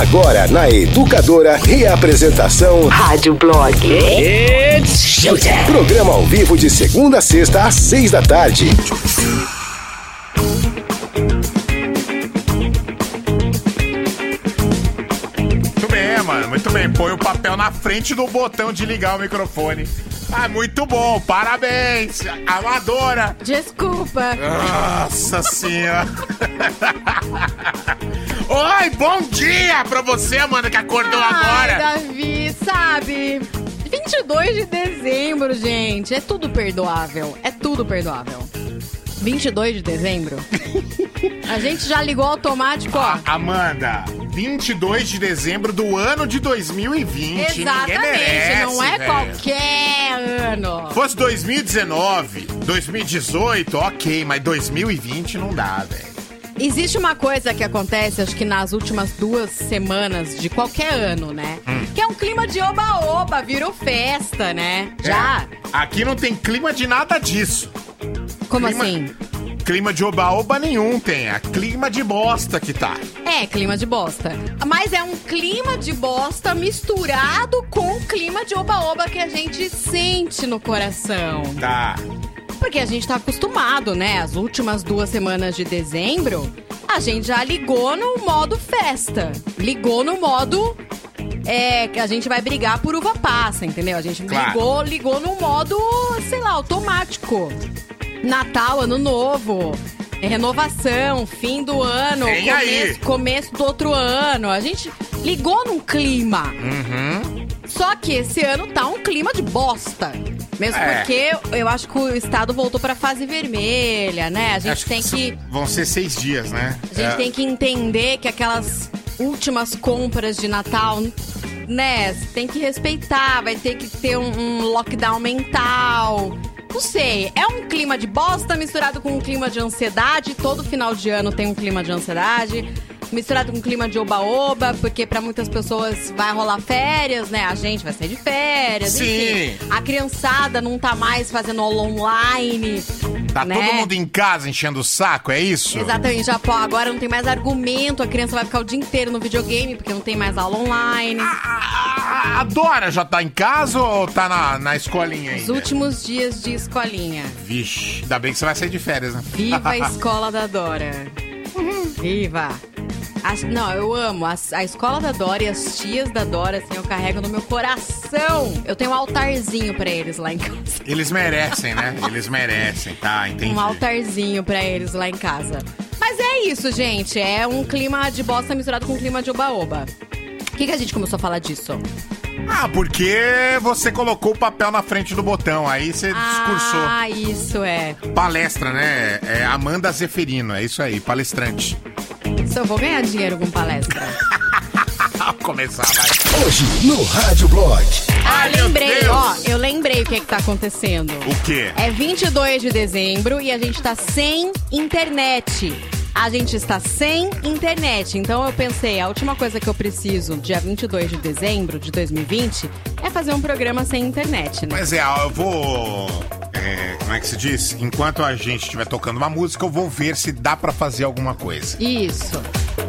Agora na Educadora, reapresentação Rádio Blog. It's showtime. Programa ao vivo de segunda a sexta às seis da tarde. Muito bem, mano. Muito bem. Põe o papel na frente do botão de ligar o microfone. Ah, muito bom. Parabéns. Amadora. Desculpa. Nossa senhora. Oi, bom dia pra você, Amanda, que acordou Ai, agora. Davi, sabe? 22 de dezembro, gente. É tudo perdoável. É tudo perdoável. 22 de dezembro? A gente já ligou automático, ó. Amanda, 22 de dezembro do ano de 2020. Ninguém Exatamente, merece, não é velho. qualquer ano. Fosse 2019, 2018, ok, mas 2020 não dá, velho. Existe uma coisa que acontece, acho que nas últimas duas semanas de qualquer ano, né? Hum. Que é um clima de oba-oba, virou festa, né? Já? É, aqui não tem clima de nada disso. Como clima- assim? Clima de oba-oba nenhum tem. É clima de bosta que tá. É, clima de bosta. Mas é um clima de bosta misturado com o clima de oba-oba que a gente sente no coração. Tá. Porque a gente tá acostumado, né? As últimas duas semanas de dezembro, a gente já ligou no modo festa. Ligou no modo. É, que a gente vai brigar por uva passa, entendeu? A gente Claro. ligou, ligou no modo, sei lá, automático. Natal, ano novo. é Renovação, fim do ano, Vem aí. começo, começo do outro ano. A gente ligou num clima. Uhum. Só que esse ano tá um clima de bosta. Mesmo É. porque eu acho que o estado voltou pra fase vermelha, né? A gente Acho tem que que. Vão ser seis dias, né? A gente É. tem que entender que aquelas últimas compras de Natal, né? Tem que respeitar, vai ter que ter um, um lockdown mental. Não sei, é um clima de bosta misturado com um clima de ansiedade. Todo final de ano tem um clima de ansiedade. Misturado com clima de oba-oba, porque pra muitas pessoas vai rolar férias, né? A gente vai sair de férias. Sim. Enfim, a criançada não tá mais fazendo aula online. Tá né? todo mundo em casa enchendo o saco, é isso? Exatamente, já pô, agora não tem mais argumento, a criança vai ficar o dia inteiro no videogame porque não tem mais aula online. A, a Dora já tá em casa ou tá na, na escolinha Os ainda? últimos dias de escolinha. Vixe, ainda bem que você vai sair de férias, né? Viva a escola da Dora. Viva! As- não, eu amo. As- a escola da Dora e as tias da Dora, assim, eu carrego no meu coração. Eu tenho um altarzinho pra eles lá em casa. Eles merecem, né? Eles merecem, tá? Entendi. Um altarzinho pra eles lá em casa. Mas é isso, gente. É um clima de bosta misturado com um clima de oba-oba. Por que, que a gente começou a falar disso? Ah, porque você colocou o papel na frente do botão, aí você discursou. Ah, isso é. Palestra, né? É Amanda Zeferino, é isso aí, palestrante. Se eu vou ganhar dinheiro com palestra. Começar, vai. Hoje no Rádio Blog. Ah, meu lembrei, Deus. ó, eu lembrei o que, que tá acontecendo. O quê? É 22 de dezembro e a gente tá sem internet. A gente está sem internet. Então eu pensei, a última coisa que eu preciso, dia 22 de dezembro de 2020, é fazer um programa sem internet, né? Mas é, eu vou. É, como é que se diz? Enquanto a gente estiver tocando uma música, eu vou ver se dá pra fazer alguma coisa. Isso.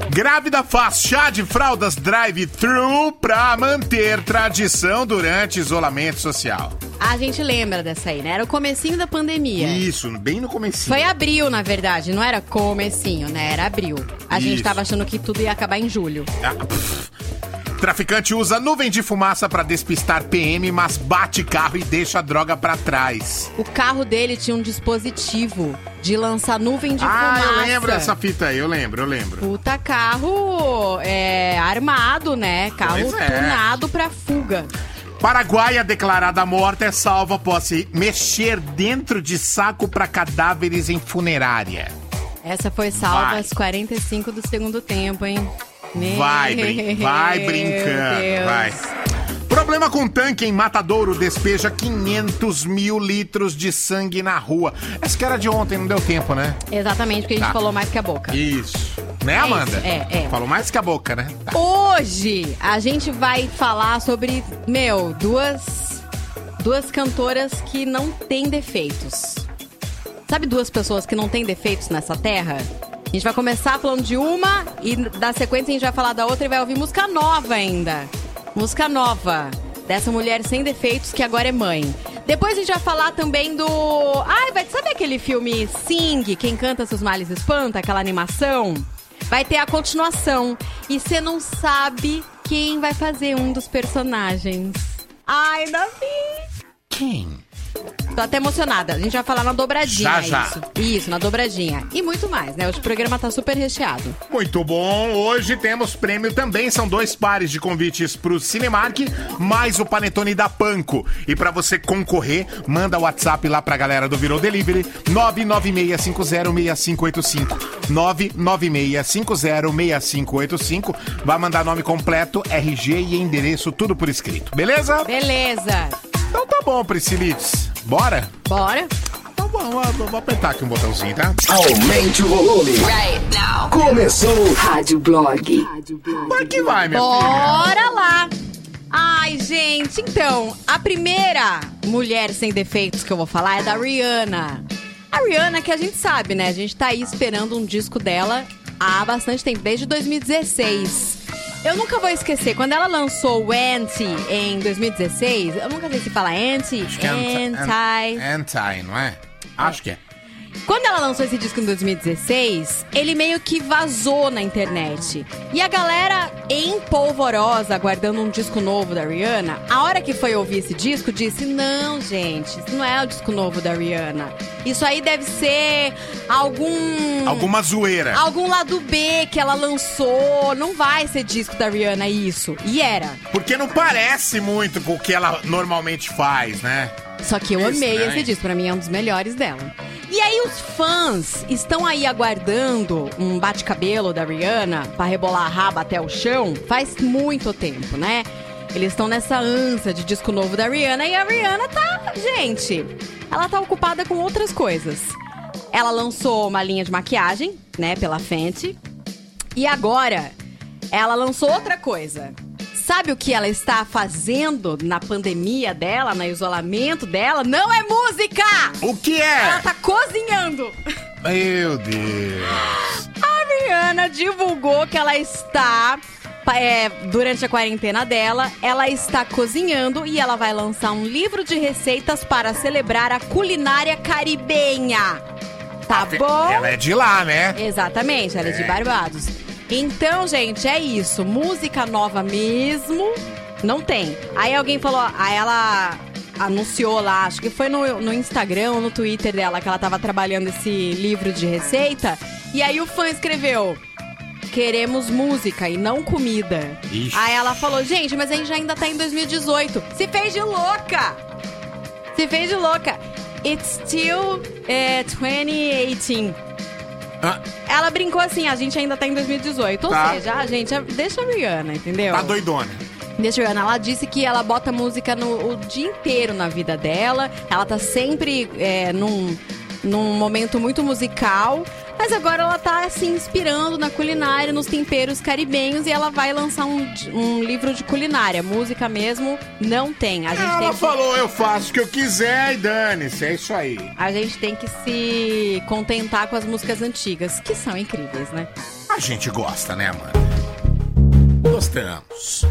Grávida faz chá de fraldas drive-thru pra manter tradição durante isolamento social. A gente lembra dessa aí, né? Era o comecinho da pandemia. Isso, bem no comecinho. Foi abril, na verdade, não era comecinho, né? Era abril. A gente Isso. tava achando que tudo ia acabar em julho. Ah, pff. Traficante usa nuvem de fumaça pra despistar PM, mas bate carro e deixa a droga pra trás. O carro dele tinha um dispositivo de lançar nuvem de ah, fumaça. eu lembro dessa fita aí, eu lembro, eu lembro. Puta carro é, armado, né? Carro Pois é. tunado pra fuga. Paraguaia declarada morta é salva após se mexer dentro de saco pra cadáveres em funerária. Essa foi salva Vai. aos 45 do segundo tempo, hein? Meu Vai, brin vai brincando, Deus. vai. Problema com tanque em Matadouro despeja 500 mil litros de sangue na rua. Essa que era de ontem, não deu tempo, né? Exatamente, porque a gente Tá. falou mais que a boca. Isso. Né, É Amanda? isso, é, é. Falou mais que a boca, né? Tá. Hoje a gente vai falar sobre, meu, duas duas cantoras que não têm defeitos. Sabe duas pessoas que não têm defeitos nessa terra? A gente vai começar falando de uma e da sequência a gente vai falar da outra e vai ouvir música nova ainda. Música nova dessa mulher sem defeitos que agora é mãe. Depois a gente vai falar também do. Ai, vai sabe aquele filme Sing, Quem Canta Seus Males Espanta, aquela animação? Vai ter a continuação. E você não sabe quem vai fazer um dos personagens. Ai, Davi! Quem? Tô até emocionada. A gente vai falar na dobradinha. Já, já. Isso. Isso, na dobradinha. E muito mais, né? Hoje o programa tá super recheado. Muito bom. Hoje temos prêmio também. São dois pares de convites pro Cinemark, mais o Panetone da Panco. E pra você concorrer, manda o WhatsApp lá pra galera do Virou Delivery, 996506585. 996506585. Vai mandar nome completo, RG e endereço, tudo por escrito. Beleza? Beleza. Então tá bom, Priscilites. Bora? Bora? Então vamos, vou, apertar aqui um botãozinho, tá? Aumente o volume. Right now. Começou. Rádio Blog. Vai que vai, minha filha. Bora lá! Ai, gente, então, a primeira mulher sem defeitos que eu vou falar é da Rihanna. A Rihanna, que a gente sabe, né? A gente tá aí esperando um disco dela há bastante tempo, desde 2016. Eu nunca vou esquecer, quando ela lançou o Anti em 2016, eu nunca sei se fala Anti, é Anti. anti, anti, não é? Acho que é. Quando ela lançou esse disco em 2016, ele meio que vazou na internet. E a galera em polvorosa, aguardando um disco novo da Rihanna, a hora que foi ouvir esse disco, disse: Não, gente, isso não é o disco novo da Rihanna. Isso aí deve ser algum. Alguma zoeira. Algum lado B que ela lançou. Não vai ser disco da Rihanna, isso. E era. Porque não parece muito com o que ela normalmente faz, né? Só que eu Isso, amei né? esse disco, pra mim é um dos melhores dela. E aí os fãs estão aí aguardando um bate-cabelo da Rihanna pra rebolar a raba até o chão faz muito tempo, né? Eles estão nessa ânsia de disco novo da Rihanna e a Rihanna tá, gente, ela tá ocupada com outras coisas. Ela lançou uma linha de maquiagem, né, pela Fenty. E agora ela lançou outra coisa. Sabe o que ela está fazendo na pandemia dela, no isolamento dela? Não é música! O que Ela é? tá cozinhando! Meu Deus. A Rihanna divulgou que ela está. é, durante a quarentena dela, ela está cozinhando e ela vai lançar um livro de receitas para celebrar a culinária caribenha. Tá bom? Ela é de lá, né? Exatamente, ela é de Barbados. Então, gente, é isso. Música nova mesmo, não tem. Aí alguém falou, aí ela anunciou lá, acho que foi no, no Instagram ou no Twitter dela que ela tava trabalhando esse livro de receita. E aí o fã escreveu. Queremos música e não comida. Ixi. Aí ela falou, gente, mas a gente ainda tá em 2018. Se fez de louca! Se fez de louca. It's still é, 2018. Ah, Ela brincou assim, a gente ainda tá em 2018. Ou Tá. seja, a gente é- deixa a Rihanna, entendeu? tá doidona. Deixa a Rihanna. Ela disse que ela bota música no, o dia inteiro na vida dela. Ela tá sempre é, num, num momento muito musical. Mas agora ela tá se inspirando na culinária, nos temperos caribenhos. E ela vai lançar um, um livro de culinária. Música mesmo não tem. A gente Ela tem que... falou, eu faço o que eu quiser e dane-se, é isso aí. A gente tem que se contentar com as músicas antigas, que são incríveis, né? A gente gosta, né, mano? Gostamos.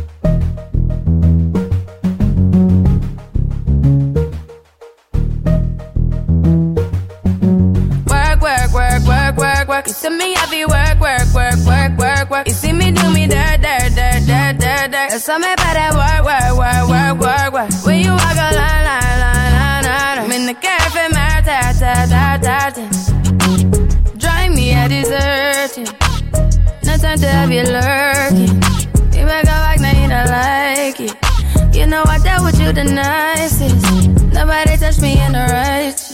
Work. You see me heavy work, work, work, work, work, work. You see me do me dirt, dirt, dirt, dirt, dirt, dirt. There's something about that work, work, work, work, work, work. When you walk a line, line, line, line, line. I'm in the cafe, my ta, ta, ta, ta, ta. Drive me a deserting. No time to have you lurking. You make a like, now you don't like it. You know I dealt with you the nicest. Nobody touched me in the righteous.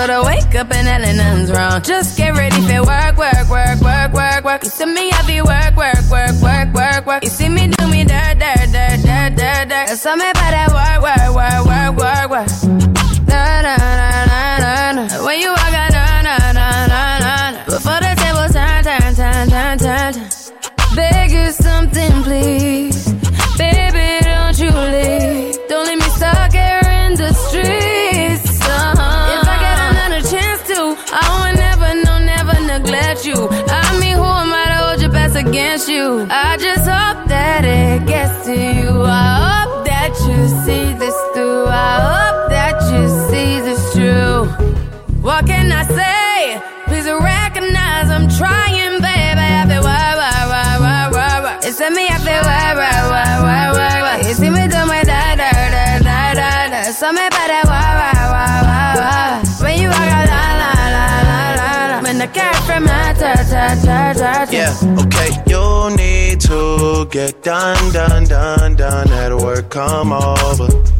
But I wake up and hell nothing's wrong. Just get ready for work, work, work, work, work, work. You see me, I be work, work, work, work, work, work. You see me do me dirt, dirt, dirt, dirt, dirt, dirt. There's something about that work, work, work, work, work, work. Na, na, na, na, na, na. When you walk best you? I just hope that it gets to you. I hope that you see this through. I hope that you see this true. What can I say? Yeah, okay. You need to get done, done, done, done. At work, come over.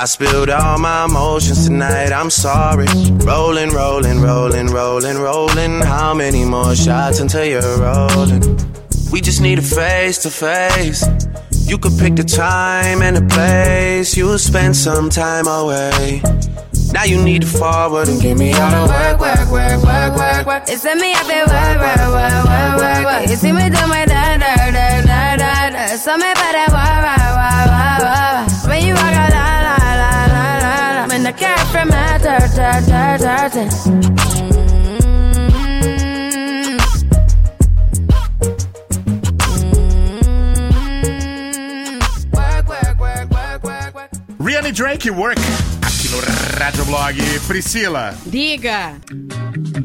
I spilled all my emotions tonight, I'm sorry. Rolling, rolling, rolling, rolling, rolling. How many more shots until you're rolling? We just need a face to face. You could pick the time and the place. You'll spend some time away. Now you need to forward and give me all the work, work, work, work, work, work. It's me, I feel work, work, work, work, work, work. You see me do my da, da, da, da, da, da. So me work, work, work, Mm. Mm. Work, work, work, work, work, work. Rihanna Drake Work aqui no Rádio Blog. Priscila, Diga.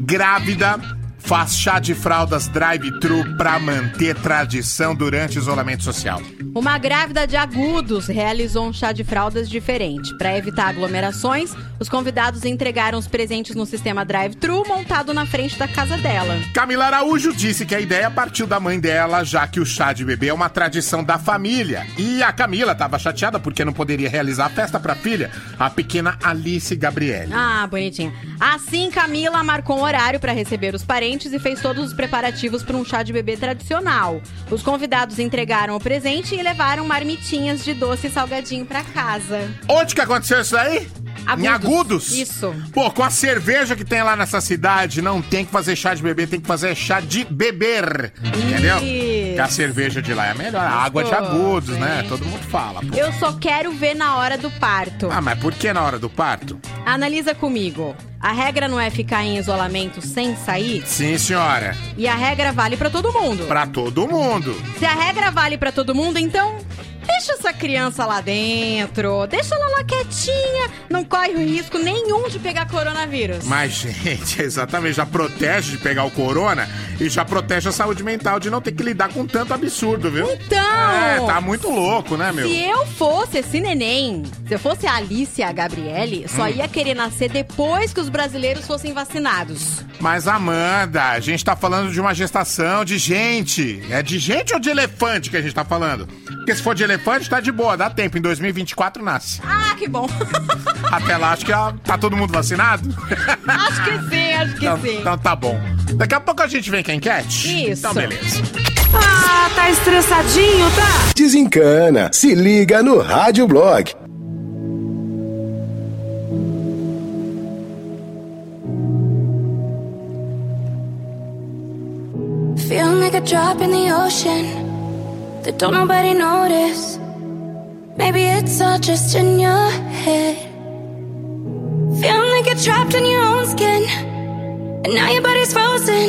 grávida, faz chá de fraldas drive-thru pra manter tradição durante isolamento social. Uma grávida de agudos realizou um chá de fraldas diferente. Para evitar aglomerações, os convidados entregaram os presentes no sistema drive-thru montado na frente da casa dela. Camila Araújo disse que a ideia partiu da mãe dela, já que o chá de bebê é uma tradição da família. E a Camila estava chateada porque não poderia realizar a festa para a filha, a pequena Alice Gabriele. Ah, bonitinha. Assim, Camila marcou um horário para receber os parentes e fez todos os preparativos para um chá de bebê tradicional. Os convidados entregaram o presente e levaram marmitinhas de doce e salgadinho para casa. Onde que aconteceu isso aí? Em Agudos? Isso. Pô, com a cerveja que tem lá nessa cidade, não tem que fazer chá de bebê, tem que fazer chá de beber. Entendeu? Isso. Que a cerveja de lá é melhor. A água de agudos, né? Todo mundo fala. pô. Eu só quero ver na hora do parto. Ah, mas por que na hora do parto? Analisa comigo. A regra não é ficar em isolamento sem sair? Sim, senhora. E a regra vale pra todo mundo. Pra todo mundo. Se a regra vale pra todo mundo, então deixa essa criança lá dentro. Deixa ela lá quietinha. Não corre risco nenhum de pegar coronavírus. Mas, gente, exatamente, já protege de pegar o corona e já protege a saúde mental de não ter que lidar com tanto absurdo, viu? Então, É, tá muito louco, né, meu? Se eu fosse esse neném, se eu fosse a Alice e a Gabriele, só Hum. ia querer nascer depois que os brasileiros fossem vacinados. Mas, Amanda, a gente tá falando de uma gestação de gente. É de gente ou de elefante que a gente tá falando? Porque se for de elefante, tá de boa, dá tempo. Em 2024 nasce. Ah, que bom. Até lá, acho que tá todo mundo vacinado. acho que sim, acho que Então, sim. então tá bom. Daqui a pouco a gente vem com a enquete? Isso. Então, beleza. Ah, tá estressadinho, tá? Desencana. Se liga no Rádio Blog. Feeling like a drop in the ocean that don't nobody notice. Maybe it's all just in your head. Feeling like you're trapped in your own skin, and now your body's frozen.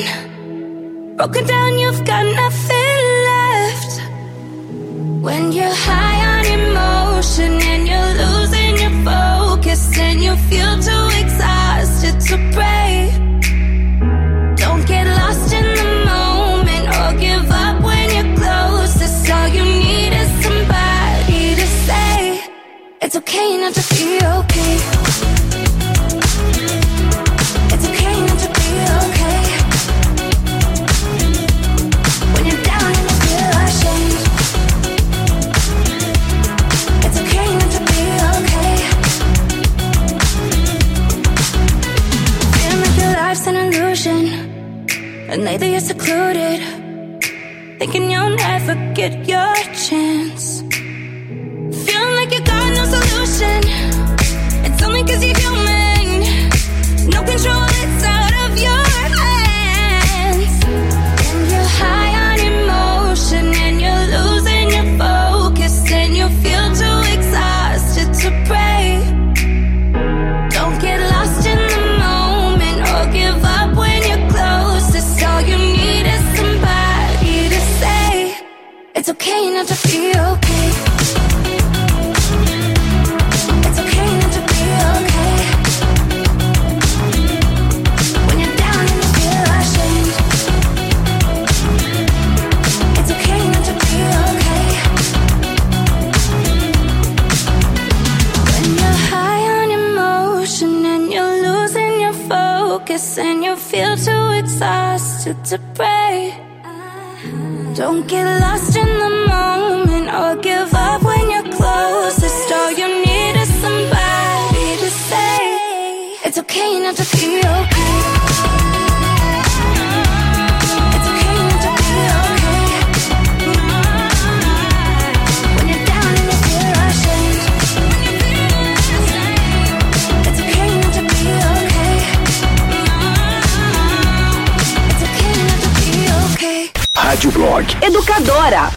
Broken down, you've got nothing left. When you're high on emotion and you're losing your focus, and you feel too exhausted to pray. It's okay not to be okay. It's okay not to be okay. When you're down and you feel. It's okay not to be okay. Feeling like your life's an illusion, and lately you're secluded, thinking you'll never get your chance solution. It's only cause you're human. No control, it's out of your hands. And you're high on emotion, and you're losing your focus, and you feel too exhausted to pray. Don't get lost in the moment or give up when you're closest. All you need is somebody to say it's okay not to feel exhausted to pray. Don't get lost in the moment or give up when you're closest. All you need is somebody to say it's okay not to feel okay. Rádio Blog. Educadora.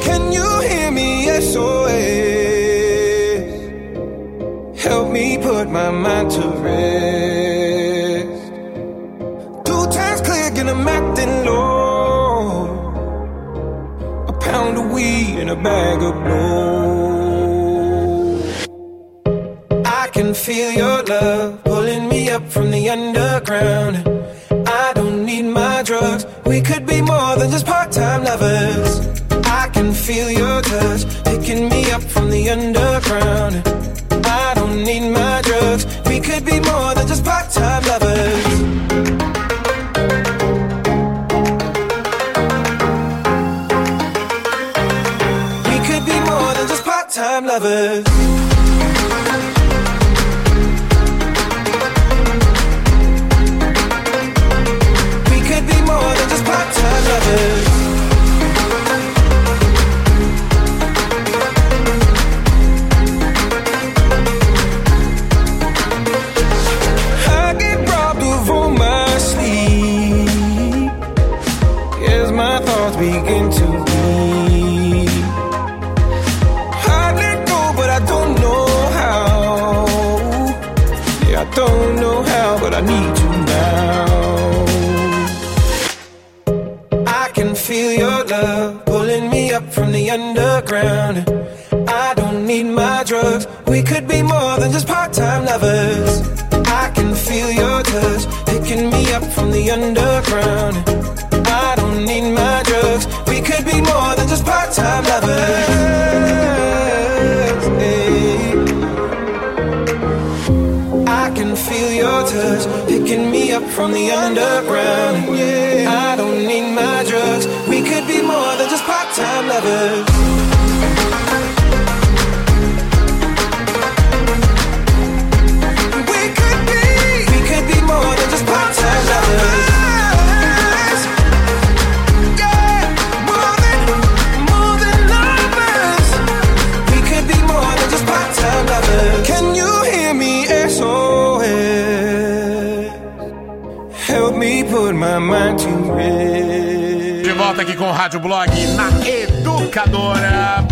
Can you hear me? SOS. Help me put my mind to rest. Two times click and I'm acting low. A pound of weed and a bag of blow. I can feel your love underground. I don't need my drugs. We could be more than just part-time lovers. I can feel your touch picking me up from the underground. I don't need my drugs. We could be more from the underground. I don't need my drugs. We could be more than just part-time lovers. I can feel your touch picking me up from the underground. I don't need my drugs. We could be more than just part-time lovers. I can feel your touch picking me up from the underground. Yeah, I don't need my time lovers volta aqui com o Rádio Blog na Educadora.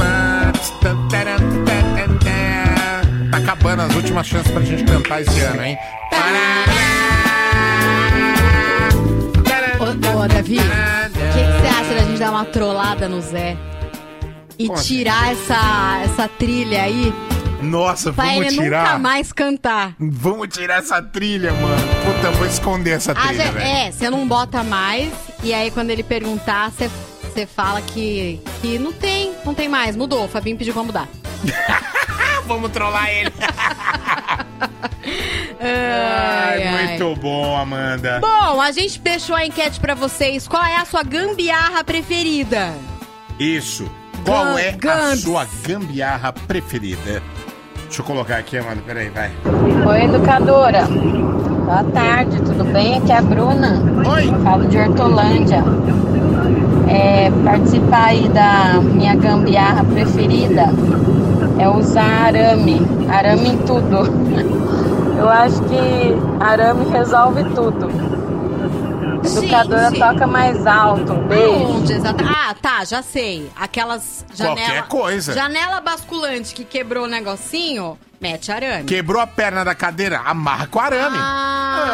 Tá acabando as últimas chances pra gente cantar esse ano, hein? Ô, ô, Davi, o que você acha da gente dar uma trollada no Zé? E Como assim? tirar essa, essa trilha aí Nossa, pra vamos ele tirar. nunca mais cantar. Vamos tirar essa trilha, mano. Puta, vou esconder essa Ah, trilha, velho. é, você não bota mais, e aí quando ele perguntar, você, fala que, que não tem, não tem mais, mudou, o Fabinho pediu pra mudar. Vamos trollar ele. Ai, Ai, ai. muito bom, Amanda. Bom, a gente deixou a enquete pra vocês. Qual é a sua gambiarra preferida? Isso. Qual é a sua gambiarra preferida? Deixa eu colocar aqui, mano. Peraí, vai. Oi, educadora. Boa tarde, tudo bem? Aqui é a Bruna. Oi. Falo de Hortolândia. É, participar aí da minha gambiarra preferida é usar arame. Arame em tudo. Eu acho que arame resolve tudo. Educadora Gente. toca mais alto. Beijo. Onde, exata- Ah, tá, já sei. Aquelas janela, Qualquer coisa. Janela basculante que quebrou o negocinho, mete arame. Quebrou a perna da cadeira, amarra com arame. Ah,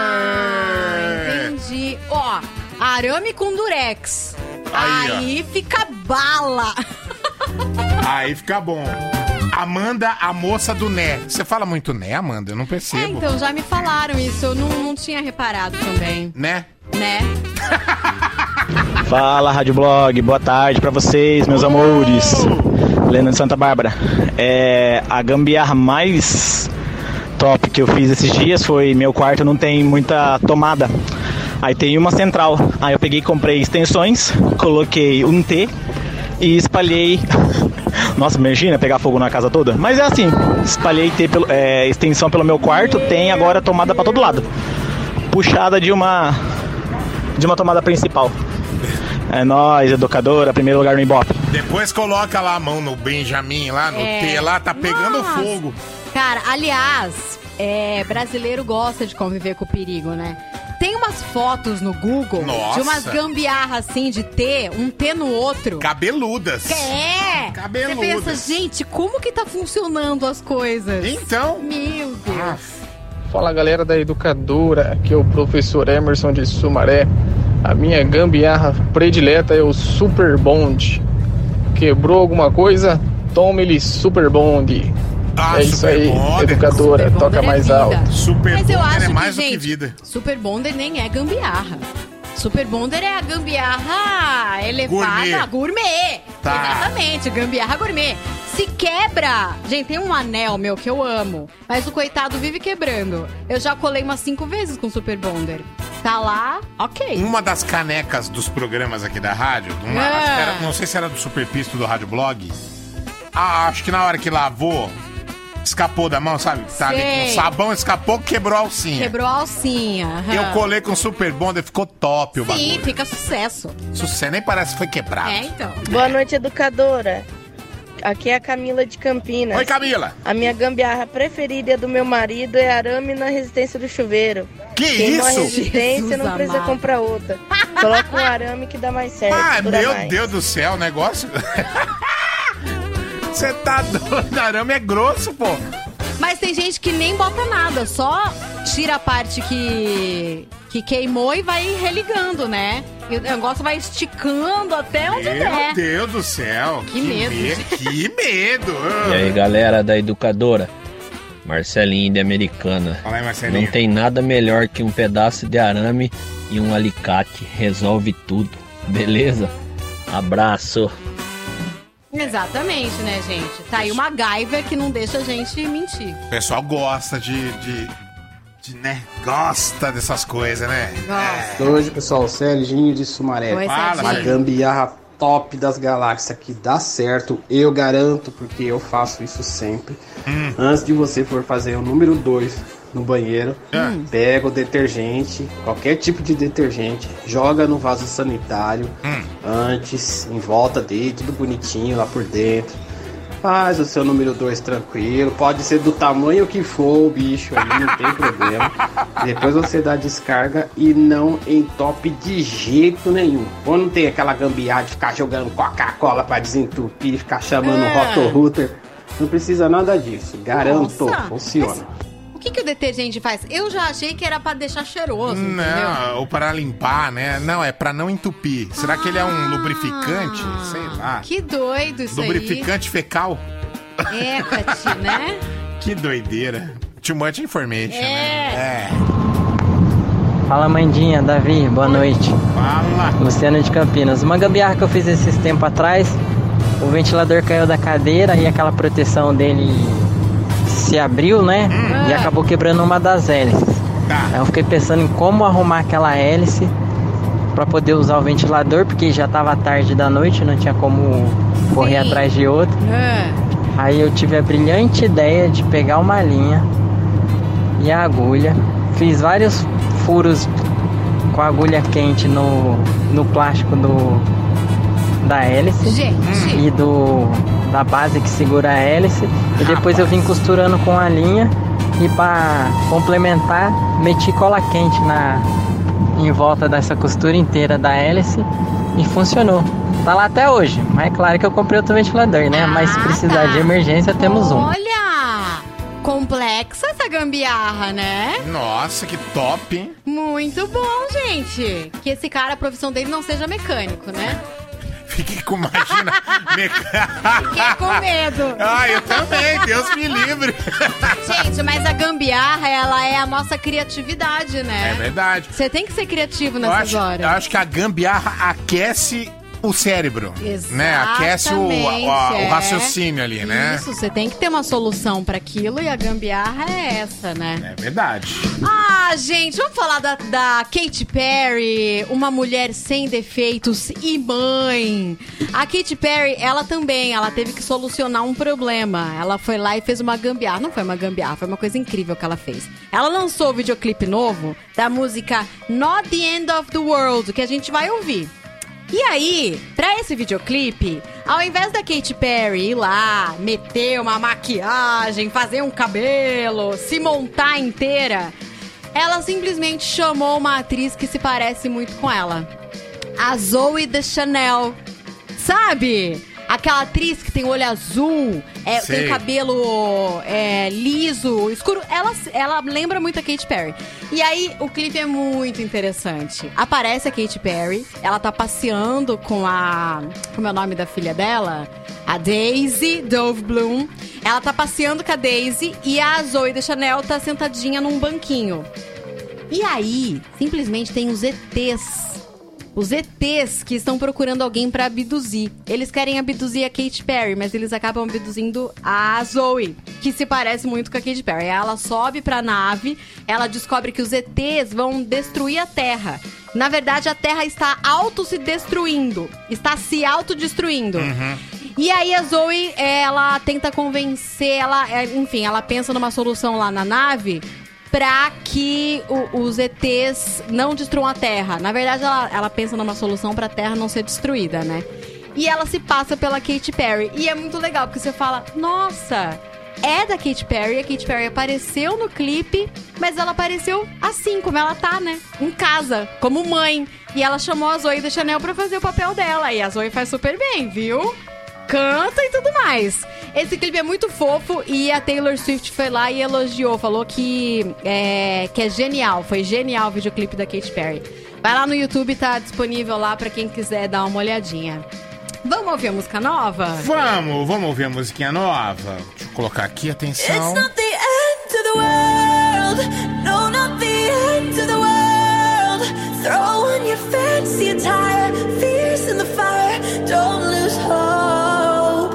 É. entendi. Ó, arame com durex. Aí. Aí fica bala. Aí fica bom. Amanda, a moça do Né. Você fala muito Né, Amanda? Eu não É, percebo. então, já me falaram isso, eu não, não tinha reparado também, Né? Né? Fala, Rádio Blog, boa tarde pra vocês, meus amores. Lena de Santa Bárbara. É, a gambiarra mais top que eu fiz esses dias foi meu quarto não tem muita tomada. Aí tem uma central. Aí eu peguei e comprei extensões, coloquei um T e espalhei. Nossa, imagina pegar fogo na casa toda. Mas é assim, espalhei T pelo, é, extensão pelo meu quarto, tem agora tomada pra todo lado. Puxada de uma de uma tomada principal. É nóis, educadora, primeiro lugar no Ibope. Depois coloca lá a mão no Benjamin, lá no É. T, lá tá pegando Nossa. fogo. Cara, aliás, é, brasileiro gosta de conviver com o perigo, né? Tem umas fotos no Google Nossa. de umas gambiarras assim, de T, um T no outro. Cabeludas. É! Cabeludas. Você pensa, gente, como que tá funcionando as coisas? Então. Meu Deus. Ah, Fala galera da educadora, aqui é o professor Emerson de Sumaré. A minha gambiarra predileta é o Super Bond. Quebrou alguma coisa? Tome-lhe Super Bond. Ah, é isso aí, Bonder. educadora, Super toca é mais vida. alto. Super Mas eu Bonder acho é que, mais do gente, que vida. Super Bonder nem é gambiarra. Super Bonder é a gambiarra elevada gourmet. Tá. Exatamente, gambiarra gourmet. Se quebra, gente, tem um anel meu que eu amo, mas o coitado vive quebrando. Eu já colei umas cinco vezes com Super Bonder. Tá lá, ok. Uma das canecas dos programas aqui da rádio, uma- que era- não sei se era do Super Pisto do Rádio Blog. Ah, acho que na hora que lavou, escapou da mão, sabe? Tá ali Sei. sabão, escapou, quebrou a alcinha. Quebrou a alcinha. aham. Eu colei com Super Bonder, ficou top o Sim, bagulho. fica sucesso. Sucesso, nem parece que foi quebrado. É, então. Boa noite, educadora. Aqui é a Camila de Campinas. Oi, Camila. A minha gambiarra preferida do meu marido é arame na resistência do chuveiro. Que Queimou a isso? resistência, Jesus não precisa amado. comprar outra. Coloca um arame que dá mais certo. Ah, dura meu mais. Deus do céu, o negócio. Você tá doido? Arame é grosso, pô. Mas tem gente que nem bota nada, só tira a parte que, que queimou e vai religando, né? E o negócio vai esticando até onde Meu der. Deus do céu. Que medo, me-. Que medo. E aí, galera da educadora? Marcelinho de Americana. Fala aí, Marcelinho. Não tem nada melhor que um pedaço de arame e um alicate. Resolve tudo. Beleza? Abraço. Exatamente, né, gente? Tá aí uma MacGyver que não deixa a gente mentir. O pessoal gosta de, de, de, né? Gosta dessas coisas, né? Gosta. Hoje, pessoal, Serginho de Sumaré. Oi, Fala, Uma gambiarra top das galáxias que dá certo, eu garanto, porque eu faço isso sempre. Hum. Antes de você for fazer o número 2 no banheiro, Ah. pega o detergente, qualquer tipo de detergente, joga no vaso sanitário Hum. antes, em volta dele, tudo bonitinho lá por dentro. Faz o seu número 2 tranquilo, pode ser do tamanho que for o bicho aí, não tem problema. Depois você dá descarga e não entope de jeito nenhum. Ou não tem aquela gambiarra de ficar jogando Coca-Cola pra desentupir, ficar chamando É. o roto-router. Não precisa nada disso, garanto, Nossa, funciona. Que, que o detergente faz? Eu já achei que era pra deixar cheiroso, entendeu? Não, ou para limpar, né? Não, é para não entupir. Será que ele é um lubrificante? Sei lá. Ah, Que doido isso Lubrificante fecal? aí. É, Cati, né? Que doideira. Too much information, É. né? É. Fala Mandinha, Davi, boa noite. Fala. Luciano de Campinas. Uma gambiarra que eu fiz esses tempos atrás, o ventilador caiu da cadeira e aquela proteção dele se abriu, né? E acabou quebrando uma das hélices. Tá. Aí eu fiquei pensando em como arrumar aquela hélice para poder usar o ventilador, porque já tava tarde da noite, não tinha como correr Sim. atrás de outro. Ah, Aí eu tive a brilhante ideia de pegar uma linha e a agulha. Fiz vários furos com a agulha quente no, no plástico do, da hélice Gente. e do da base que segura a hélice. E depois eu vim costurando com a linha e para complementar, meti cola quente na em volta dessa costura inteira da hélice e funcionou. Tá lá até hoje, mas é claro que eu comprei outro ventilador, né? Mas se precisar de emergência, temos um. Olha! Complexa essa gambiarra, né? Nossa, que top, hein? Muito bom, gente. Que esse cara, a profissão dele não seja mecânico, né? Fiquei com, imagina, Fiquei com medo. Ah, eu também, Deus me livre. Gente, mas a gambiarra, ela é a nossa criatividade, É né? verdade. Você tem que ser criativo Eu nessas acho, horas. eu acho que a gambiarra aquece o cérebro, né? Aquece o, o- o Exatamente, é. raciocínio ali, né? Isso, você tem que ter uma solução pra aquilo e a gambiarra é essa, né? É verdade. Ah, gente, vamos falar da, da Katy Perry, uma mulher sem defeitos e mãe. A Katy Perry, ela também, ela teve que solucionar um problema. Ela foi lá e fez uma gambiarra. Não foi uma gambiarra, foi uma coisa incrível que ela fez. Ela lançou o videoclipe novo da música Not the End of the World, que a gente vai ouvir. E aí, pra esse videoclipe, ao invés da Katy Perry ir lá, meter uma maquiagem, fazer um cabelo, se montar inteira, ela simplesmente chamou uma atriz que se parece muito com ela. A Zoe de Chanel. Sabe? Aquela atriz que tem olho azul, é, tem cabelo é, liso, escuro. Ela, ela lembra muito a Katy Perry. E aí, o clipe é muito interessante. Aparece a Katy Perry, ela tá passeando com a. Como é o nome da filha dela? A Daisy Dove Bloom. Ela tá passeando com a Daisy e a Zoe de Chanel tá sentadinha num banquinho. E aí, simplesmente tem os ETs. Os ETs que estão procurando alguém pra abduzir. Eles querem abduzir a Katy Perry, mas eles acabam abduzindo a Zoe, que se parece muito com a Katy Perry. Aí Ela sobe pra nave, ela descobre que os ETs vão destruir a Terra. Na verdade, a Terra está auto se destruindo, está se autodestruindo. E aí a Zoe, ela tenta convencer, ela, é, enfim, ela pensa numa solução lá na nave pra que o- os ETs não destruam a Terra. Na verdade, ela, ela pensa numa solução pra Terra não ser destruída, né? E ela se passa pela Katy Perry. E é muito legal, porque você fala, nossa, é da Katy Perry. A Katy Perry apareceu no clipe, mas ela apareceu assim, como ela tá, né? Em casa, como mãe. E ela chamou a Zoe da Chanel pra fazer o papel dela. E a Zoe faz super bem, viu? Canta e tudo mais. Esse clipe é muito fofo e a Taylor Swift foi lá e elogiou, falou que é, que é genial, foi genial o videoclipe da Katy Perry. Vai lá no YouTube, tá disponível lá pra quem quiser dar uma olhadinha. Vamos ouvir a música nova? Vamos, vamos ouvir a musiquinha nova. Deixa eu colocar aqui, atenção. It's not the end of the world. No, not the end of the world. Throw on your fancy attire. Fierce in the fire. Don't lose hope.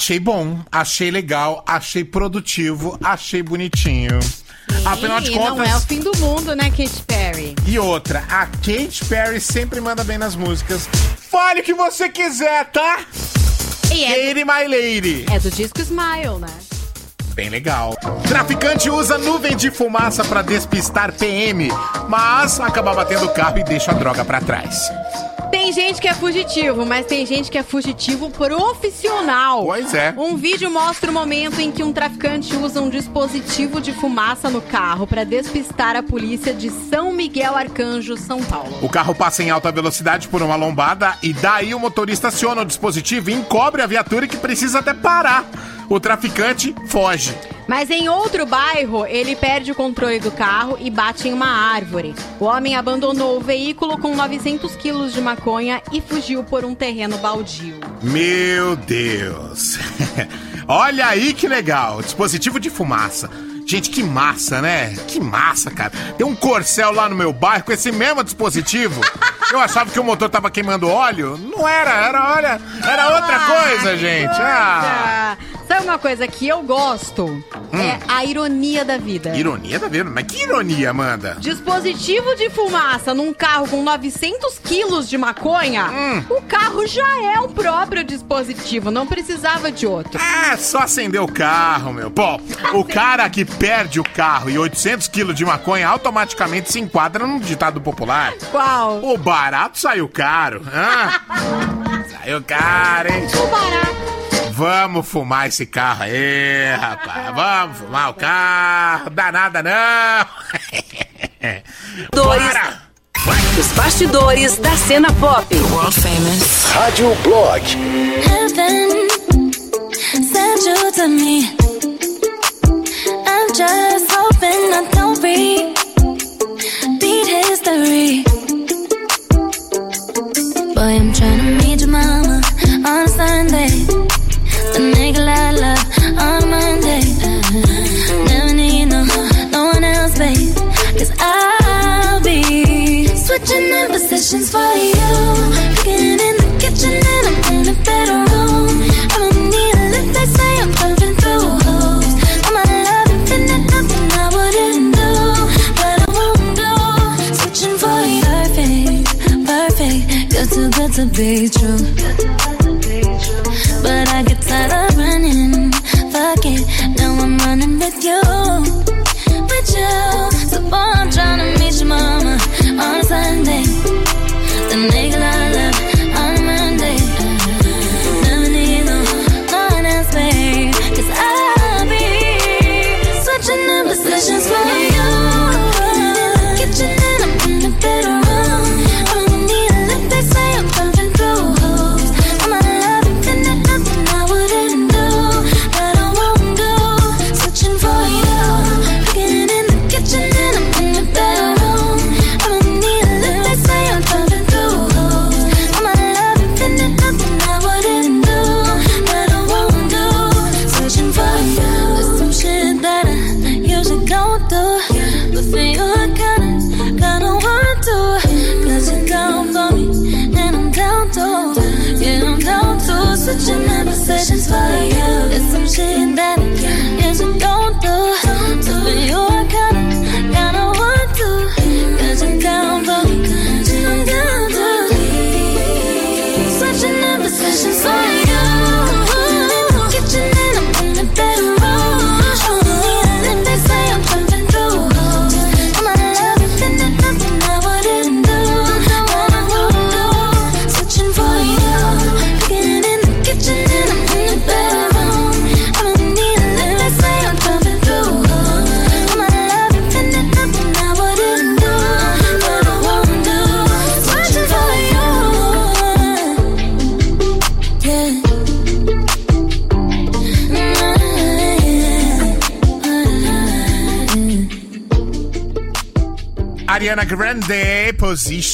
Achei bom, achei legal, achei produtivo, achei bonitinho. Afinal de E não é o contas. fim do mundo, né, Katy Perry? E outra, a Katy Perry sempre manda bem nas músicas. Fale o que você quiser, tá? E é, Lady My Lady. é do disco Smile, né? Bem legal. Traficante usa nuvem de fumaça pra despistar PM, mas acaba batendo o carro e deixa a droga pra trás. Tem gente que é fugitivo, mas tem gente que é fugitivo profissional. Pois é. Um vídeo mostra o momento em que um traficante usa um dispositivo de fumaça no carro para despistar a polícia de São Miguel Arcanjo, São Paulo. O carro passa em alta velocidade por uma lombada e daí o motorista aciona o dispositivo e encobre a viatura que precisa até parar. O traficante foge. Mas em outro bairro, ele perde o controle do carro e bate em uma árvore. O homem abandonou o veículo com 900 quilos de maconha e fugiu por um terreno baldio. Meu Deus. Olha aí que legal. Dispositivo de fumaça. Gente, que massa, né? Que massa, cara. Tem um corcel lá no meu bairro com esse mesmo dispositivo. Eu achava que o motor tava queimando óleo. Não era, era, olha, era outra coisa, gente. Ah. Ah, Sabe uma coisa que eu gosto? É a ironia da vida. Ironia da vida? Mas que ironia, Amanda? Dispositivo de fumaça num carro com 900 quilos de maconha, o carro já é um próprio dispositivo, não precisava de outro. É, só acender o carro, meu. Pô, o cara que perde o carro e 800 quilos de maconha automaticamente se enquadra num ditado popular. Qual? O barato saiu caro. hã? saiu caro, hein? O barato. Vamos fumar esse carro aí, rapaz. Vamos fumar o carro. Dá nada, não. Dois. Bora! Os bastidores da cena pop. World famous. Rádio Blog. Heaven sent you to me. I'm just hoping I don't repeat history. Boy, I'm trying to meet your mama on a Sunday. In for you. Cooking in the kitchen and I'm in the bedroom. I don't need a lift, they say I'm pumping through holes. I'm a love infinite, nothing I wouldn't do. But I won't do. Switching for you. Perfect, perfect. You're too good to be true. But I get tired of running. Fuck it, now I'm running with you. With you.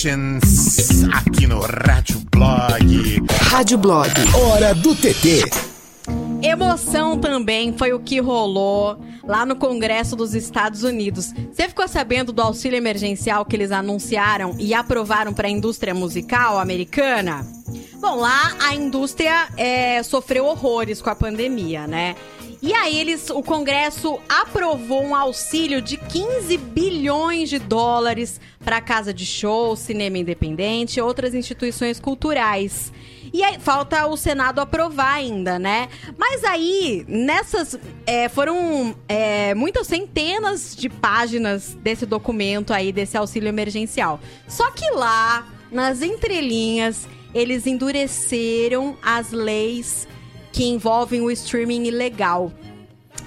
Positions aqui no Rádio Blog. Rádio Blog. Hora do TT. Emoção também foi o que rolou lá no Congresso dos Estados Unidos. Você ficou sabendo do auxílio emergencial que eles anunciaram e aprovaram para a indústria musical americana? Bom, lá a indústria é, sofreu horrores com a pandemia, né? E aí eles, o Congresso aprovou um auxílio de 15 bilhões de dólares para casa de show, cinema independente outras instituições culturais. E aí falta o Senado aprovar ainda, né? Mas aí, nessas. é, foram é, muitas centenas de páginas desse documento aí, desse auxílio emergencial. Só que lá, nas entrelinhas, eles endureceram as leis que envolvem o streaming ilegal.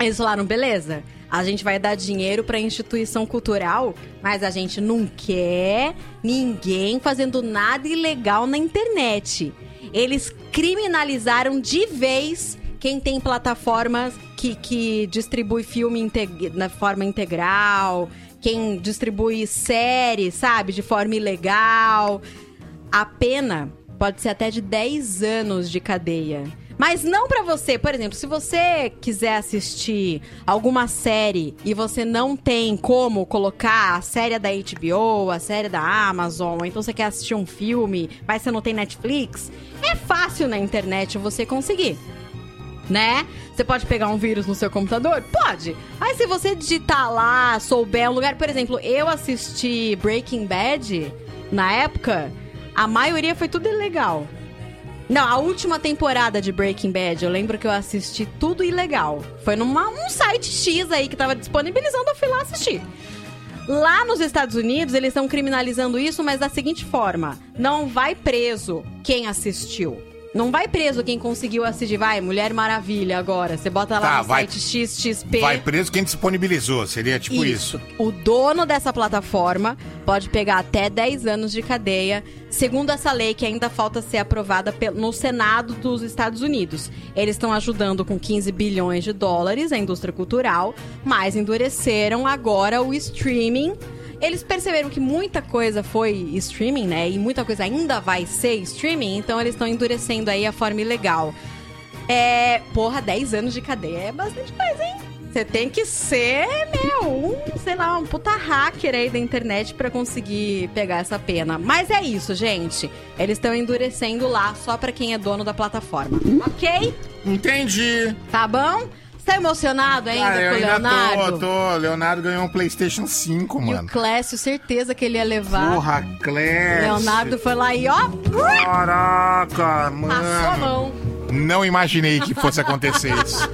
Eles falaram, beleza, a gente vai dar dinheiro para instituição cultural, mas a gente não quer ninguém fazendo nada ilegal na internet. Eles criminalizaram de vez quem tem plataformas que, que distribui filme na forma integral, quem distribui série, sabe, de forma ilegal. A pena pode ser até de 10 anos de cadeia. Mas não pra você, por exemplo, se você quiser assistir alguma série e você não tem como colocar a série da HBO, a série da Amazon, ou então você quer assistir um filme, mas você não tem Netflix, é fácil na internet você conseguir né? Você pode pegar um vírus no seu computador? Pode. Aí se você digitar lá, souber um lugar, por exemplo, eu assisti Breaking Bad na época, a maioria foi tudo ilegal. Não, a última temporada de Breaking Bad, eu lembro que eu assisti tudo ilegal. Foi numa um site X aí que tava disponibilizando, eu fui lá assistir. Lá nos Estados Unidos, eles estão criminalizando isso, mas da seguinte forma: não vai preso quem assistiu. Não vai preso quem conseguiu assistir. Vai, Mulher Maravilha agora. Você bota lá Tá, no vai- site XXP. Vai preso quem disponibilizou, seria tipo isso. O dono dessa plataforma pode pegar até 10 anos de cadeia, segundo essa lei que ainda falta ser aprovada no Senado dos Estados Unidos. Eles estão ajudando com 15 bilhões de dólares a indústria cultural, mas endureceram agora o streaming. Eles perceberam que muita coisa foi streaming, né? E muita coisa ainda vai ser streaming, então eles estão endurecendo aí a forma ilegal. É. Porra, 10 anos de cadeia é bastante coisa, hein? Você tem que ser, meu, um, sei lá, um puta hacker aí da internet pra conseguir pegar essa pena. Mas é isso, gente. Eles estão endurecendo lá só pra quem é dono da plataforma. Ok? Entendi. Tá bom? Você tá emocionado ainda Ah, eu com o ainda Leonardo? tô, tô. Leonardo ganhou um PlayStation 5, E o mano. Clécio, certeza que ele ia levar. Porra, Clécio. Leonardo foi lá e ó. Caraca, Passou a mano. mão. Não imaginei que fosse acontecer isso.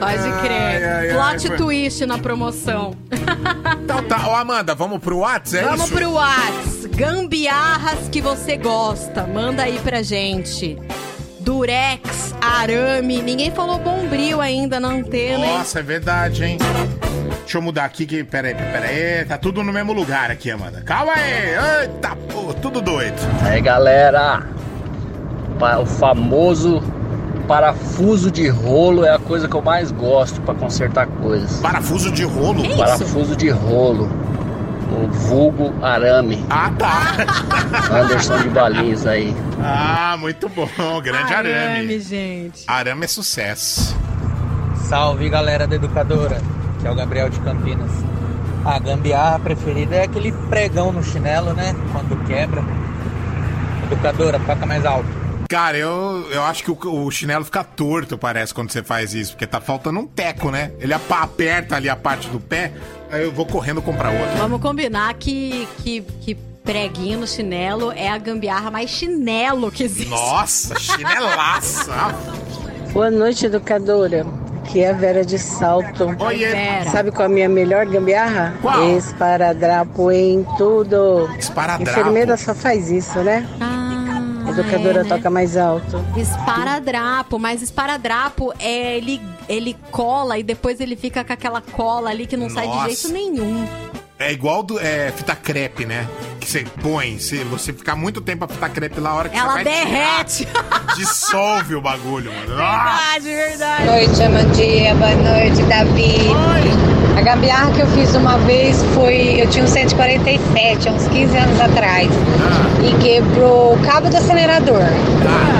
Pode crer. Ai, ai, ai, Plot foi- twist na promoção. Então tá, ô Amanda, vamos pro WhatsApp, é Vamos isso? pro Whats. Gambiarras que você gosta. Manda aí pra gente. Durex, arame. Ninguém falou bombril ainda na antena, hein? Nossa, é verdade, hein? Deixa eu mudar aqui, que peraí, peraí. Tá tudo no mesmo lugar aqui, Amanda. Calma aí. Eita, pô, tudo doido. Aí galera, pa- o famoso parafuso de rolo é a coisa que eu mais gosto pra consertar coisas. Parafuso de rolo? Que Parafuso de rolo. O vulgo arame. Ah, tá. Anderson de Balinhas aí. Ah, muito bom. Grande arame. gente. Arame é sucesso. Salve galera da educadora, que é o Gabriel de Campinas. A gambiarra preferida é aquele pregão no chinelo, né? Quando quebra. Educadora, toca mais alto. Cara, eu, eu acho que o, o chinelo fica torto, parece, quando você faz isso. Porque tá faltando um teco, né? Ele aperta ali a parte do pé, aí eu vou correndo comprar outro. Vamos combinar que, que, que preguinho no chinelo é a gambiarra mais chinelo que existe. Nossa, chinelaça. Boa noite, educadora. Aqui é a Vera de Salto. Oiê. Vera. Sabe qual é a minha melhor gambiarra? Qual? Esparadrapo em tudo. Esparadrapo. Enfermeira só faz isso, né? Ah, Educadora é, né? toca mais alto. Esparadrapo, mas esparadrapo é ele, ele cola e depois ele fica com aquela cola ali que não sai de Nossa. jeito nenhum. É igual do é, fita crepe, né? Que você põe, se você ficar muito tempo a fita crepe lá, a hora que Ela você vai derrete. tirar, dissolve o bagulho, mano. Ah! Verdade, verdade. Boa noite, Amandia. Boa noite, Davi. A gambiarra que eu fiz uma vez foi. Eu tinha um 147, há uns 15 anos atrás. E quebrou o cabo do acelerador.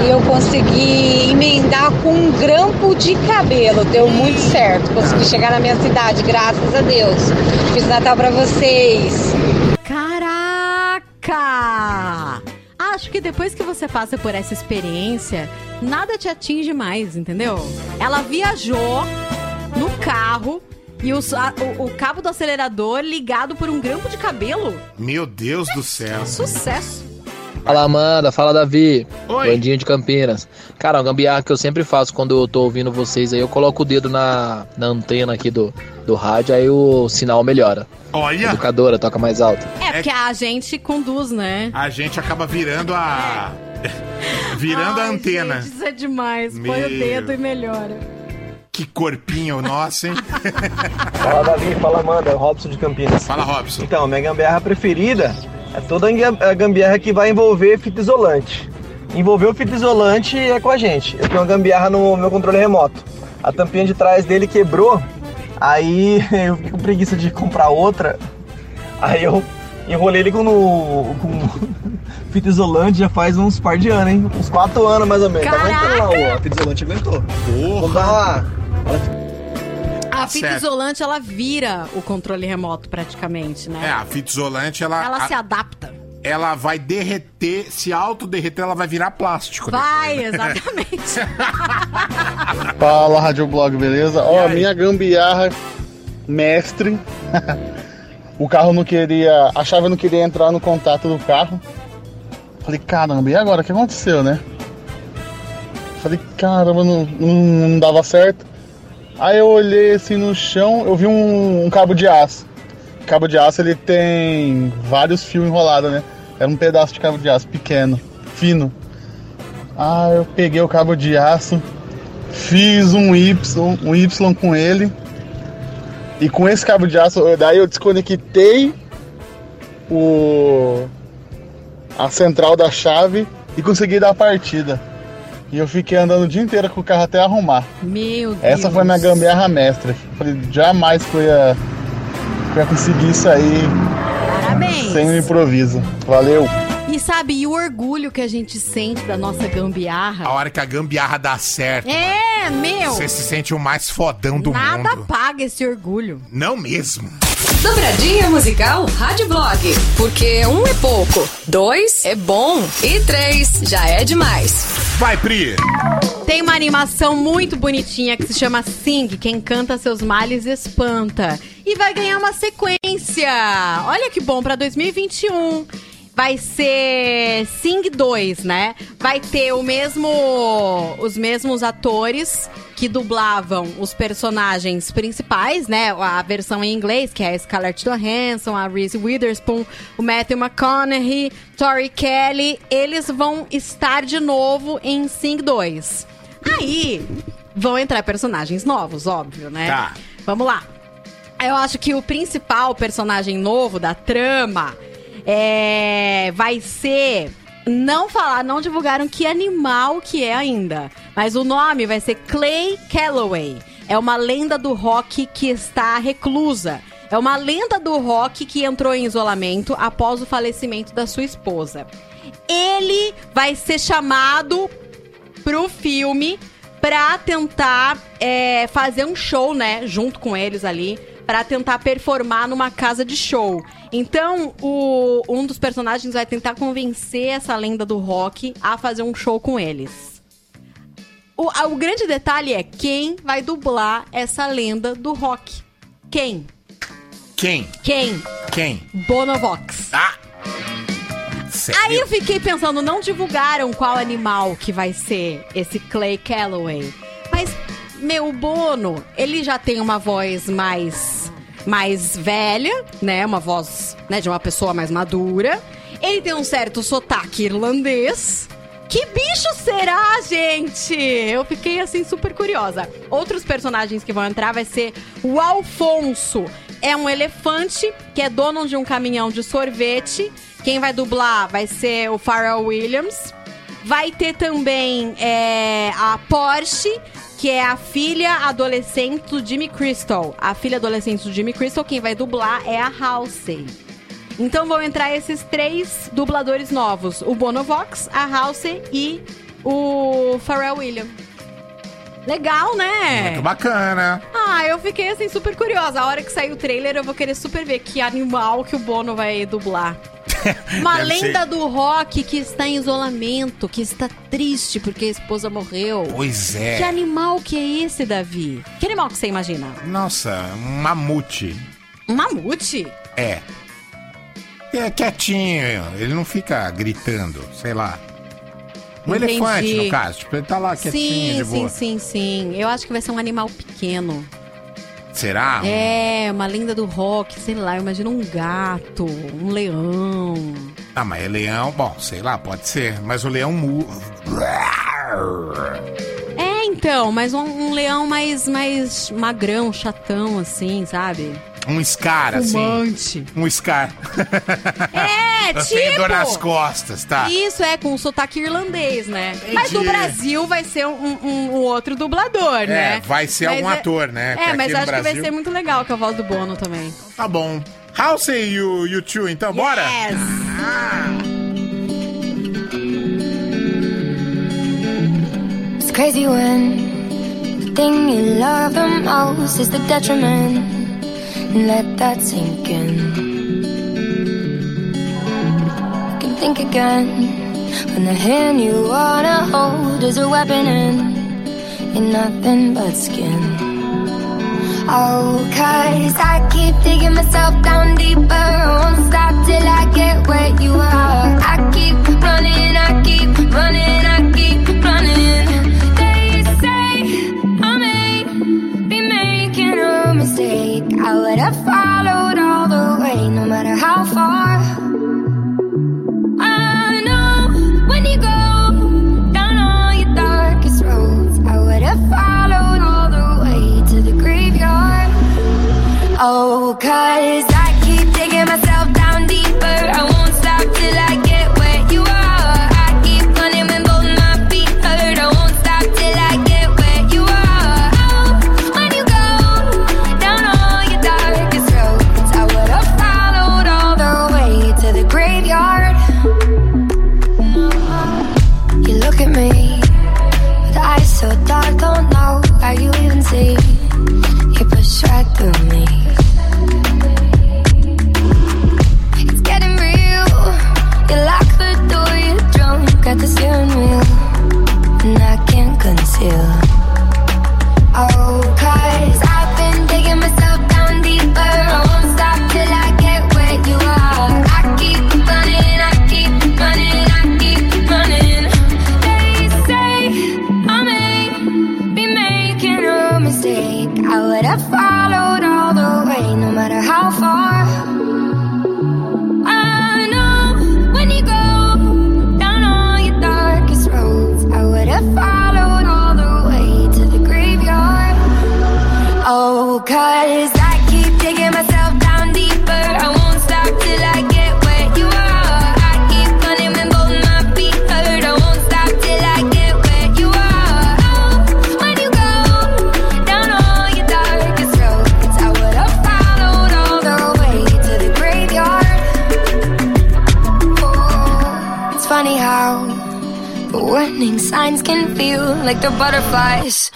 E eu consegui emendar com um grampo de cabelo. Deu muito certo. Consegui chegar na minha cidade, graças a Deus. Fiz Natal pra vocês. Caraca! acho que depois que você passa por essa experiência, nada te atinge mais, entendeu? Ela viajou no carro e os- a- o, o cabo do acelerador ligado por um grampo de cabelo. Meu Deus do céu. Sucesso. Fala Amanda, fala Davi, Bandinho de Campinas. Cara, uma gambiarra que eu sempre faço quando eu tô ouvindo vocês aí, eu coloco o dedo na, na antena aqui do, do rádio, aí o sinal melhora. Olha! Educadora, toca mais alto. É, porque a gente conduz, né? A gente acaba virando a. virando a Ai, antena. Gente, isso é demais. Põe Meu. o dedo e melhora. Que corpinho nosso, hein? Fala Davi, fala Amanda, é o Robson de Campinas. Fala Robson. Então, minha gambiarra preferida é toda a gam- a gambiarra que vai envolver fita isolante. Envolver o fita isolante é com a gente. Eu tenho uma gambiarra no meu controle remoto. A tampinha de trás dele quebrou, aí eu fiquei com preguiça de comprar outra. Aí eu enrolei ele com, no, com fita isolante já faz uns par de anos, hein? Uns 4 anos mais ou menos. Tá aguentando lá, ó, a fita isolante aguentou. Vamos dar uma... A fita certo. isolante, ela vira o controle remoto praticamente, né? É, a fita isolante, ela. Ela a- se adapta. ela vai derreter, se auto-derreter, ela vai virar plástico. Vai, exatamente. Fala, Rádio Blog, beleza? Ó, minha gambiarra mestre. o carro não queria. A chave não queria entrar no contato do carro. Falei, caramba, e agora? O que aconteceu, né? Falei, caramba, não, não, não dava certo. Aí eu olhei assim no chão, eu vi um, um cabo de aço. Cabo de aço ele tem vários fios enrolados, né? Era um pedaço de cabo de aço pequeno, fino. Ah, eu peguei o cabo de aço, fiz um Y, um Y com ele. E com esse cabo de aço, daí eu desconectei o a central da chave e consegui dar a partida. E eu fiquei andando o dia inteiro com o carro até arrumar. Meu Deus. Essa foi minha gambiarra mestra. Falei, jamais que eu ia, que eu ia conseguir isso aí Parabéns. sem um improviso. Valeu! E sabe, e o orgulho que a gente sente da nossa gambiarra? A hora que a gambiarra dá certo. É, meu. Você se sente o mais fodão do Nada mundo. paga esse orgulho. Não mesmo. Dobradinha musical Rádio Blog. Porque um é pouco, dois é bom e três já é demais. Vai, Pri. Tem uma animação muito bonitinha que se chama Sing, quem canta seus males espanta. E vai ganhar uma sequência. Olha que bom, pra 2021. Vai ser Sing 2, né? Vai ter o mesmo os mesmos atores que dublavam os personagens principais, né? A versão em inglês, que é a Scarlett Johansson, a Reese Witherspoon, o Matthew McConaughey, Tori Kelly, eles vão estar de novo em Sing 2. Aí vão entrar personagens novos, óbvio, né? Tá. Vamos lá. Eu acho que o principal personagem novo da trama é, vai ser. Não falar, não divulgaram que animal que é ainda. Mas o nome vai ser Clay Calloway. É uma lenda do rock que está reclusa. É uma lenda do rock que entrou em isolamento após o falecimento da sua esposa. Ele vai ser chamado pro filme pra tentar é, fazer um show, né, junto com eles ali, pra tentar performar numa casa de show. Então, o, um dos personagens vai tentar convencer essa lenda do rock a fazer um show com eles. O, a- o grande detalhe é quem vai dublar essa lenda do rock. Quem? Quem? Quem? Quem? Bonovox. Ah! Sério? Aí eu fiquei pensando, não divulgaram qual animal que vai ser esse Clay Calloway. Mas, meu, Bono, ele já tem uma voz mais, mais velha, né? Uma voz né, de uma pessoa mais madura. Ele tem um certo sotaque irlandês. Que bicho será, gente? Eu fiquei assim super curiosa. Outros personagens que vão entrar vai ser o Alfonso. É um elefante que é dono de um caminhão de sorvete. Quem vai dublar vai ser o Pharrell Williams. Vai ter também é, a Porsche, que é a filha adolescente do Jimmy Crystal. A filha adolescente do Jimmy Crystal, quem vai dublar é a Halsey. Então vão entrar esses três dubladores novos: o Bonovox, a Halsey e o Pharrell Williams. Legal, né? Muito bacana. Ah, eu fiquei assim super curiosa. A hora que sair o trailer, eu vou querer super ver que animal que o Bono vai dublar. Uma Deve ser- lenda do rock que está em isolamento, que está triste porque a esposa morreu. Pois é. Que animal que é esse, Davi? Que animal que você imagina? Nossa, um mamute. Um mamute? É. É quietinho, ele não fica gritando, sei lá. Um Entendi. elefante, no caso. Tipo, ele tá lá quietinho, Sim, de sim, boa. sim, sim. Eu acho que vai ser um animal pequeno. Será? É, uma lenda do rock, sei lá, eu imagino um gato, um leão. Ah, mas é leão, bom, sei lá, pode ser. Mas o leão mu... É, então, mas um, um leão mais, mais magrão, chatão, assim, sabe? Um Scar, assim. Fumante. Um Scar. É, tipo... tenho dor nas costas, tá? Isso, é, com sotaque irlandês, né? Mas no Entendi. Brasil vai ser um, um- um outro dublador, né? vai ser Mas algum é- ator, né? Porque É, mas acho que vai Brasil- ser muito legal com a voz do Bono também. Tá bom. House e you, you two, então, bora? Yes. It's crazy when the thing you love the most is the detriment. Let that sink in. You can think again when the hand you wanna hold is a weapon and you're nothing but skin. Oh, cause I keep digging myself down deeper. I won't stop till I get where you are. I keep running, I keep running, I matter how far. Like the butterflies.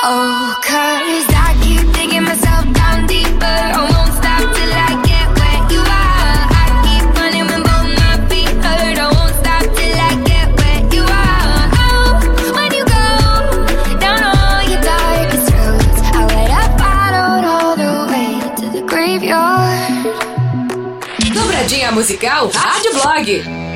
Oh, cause I keep digging myself down deeper. I won't stop till I get where you are. I keep running when both my feet hurt. I won't stop till I get where you are. Oh, when you go down all your darkest roads, I would have followed all the way to the graveyard. Dobradinha musical Rádio Blog.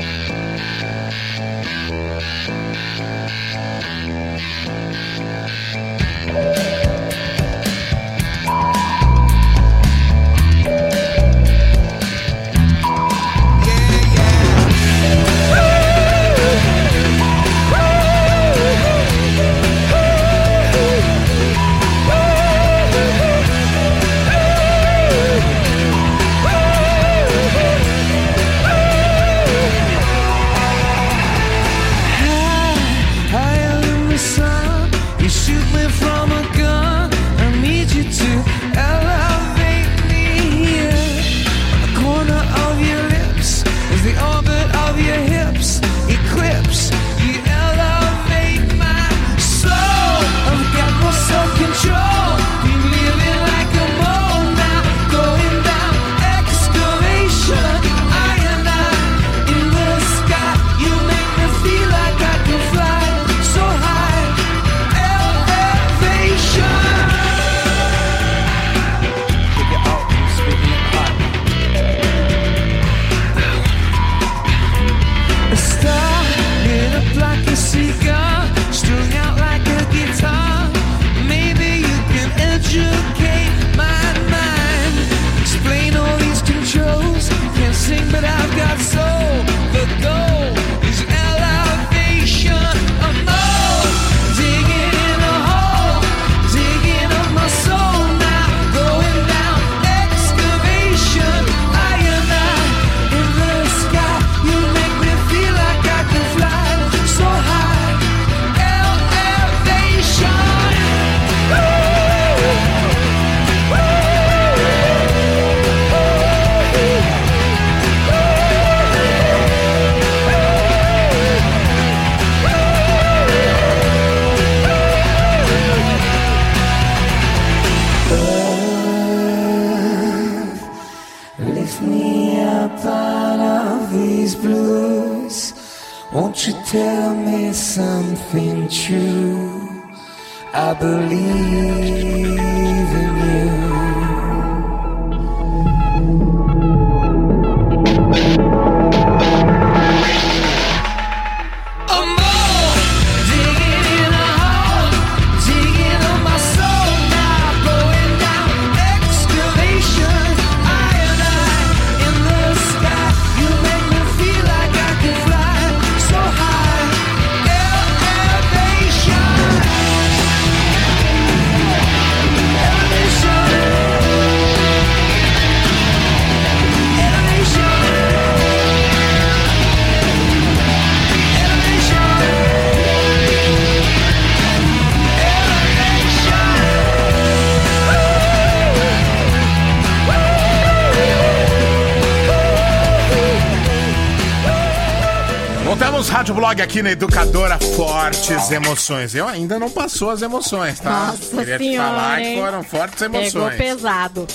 Blog aqui na Educadora Fortes Emoções. Eu ainda não passou as emoções, tá? Nossa Queria te senhora, falar que hein? foram fortes Pegou emoções. pesado.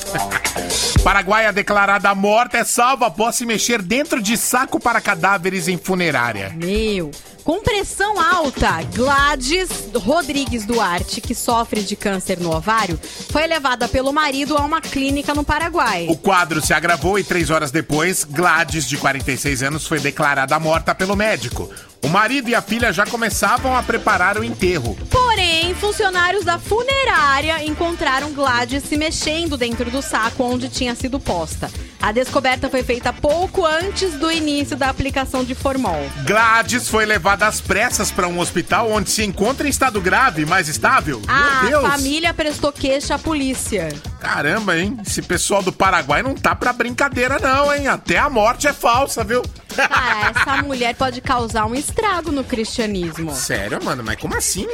Paraguaia declarada morta é salva após se mexer dentro de saco para cadáveres em funerária. Meu. Com pressão alta, Gladys Rodrigues Duarte, que sofre de câncer no ovário, foi levada pelo marido a uma clínica no Paraguai. O quadro se agravou e três horas depois, Gladys, de 46 anos, foi declarada morta pelo médico. O marido e a filha já começavam a preparar o enterro. Porém, funcionários da funerária encontraram Gladys se mexendo dentro do saco onde tinha sido posta. A descoberta foi feita pouco antes do início da aplicação de formol. Gladys foi levada às pressas para um hospital onde se encontra em estado grave, mais estável. A Meu Deus! família prestou queixa à polícia. Caramba, hein? Esse pessoal do Paraguai não tá pra brincadeira, não, hein? Até a morte é falsa, viu? Cara, essa mulher pode causar um estrago no cristianismo. Sério, mano? Mas como assim?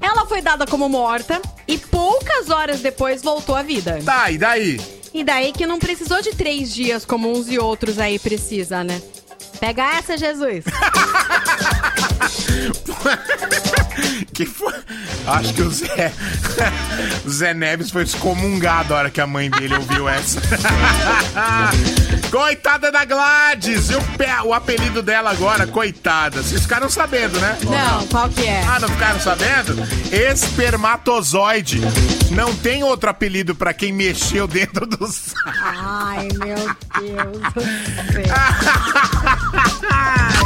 Ela foi dada como morta e poucas horas depois voltou à vida. Tá, e daí? E daí que não precisou de três dias como uns e outros aí precisa, né? Pega essa, Jesus. Que foi? Acho que o Zé. o Zé Neves foi excomungado a hora que a mãe dele ouviu essa. coitada da Gladys! E o, pé- o apelido dela agora, coitada. Vocês ficaram sabendo, né? Não, qual que é? Ah, não ficaram sabendo? Espermatozoide. Não tem outro apelido pra quem mexeu dentro do saco. Ai, meu Deus do céu.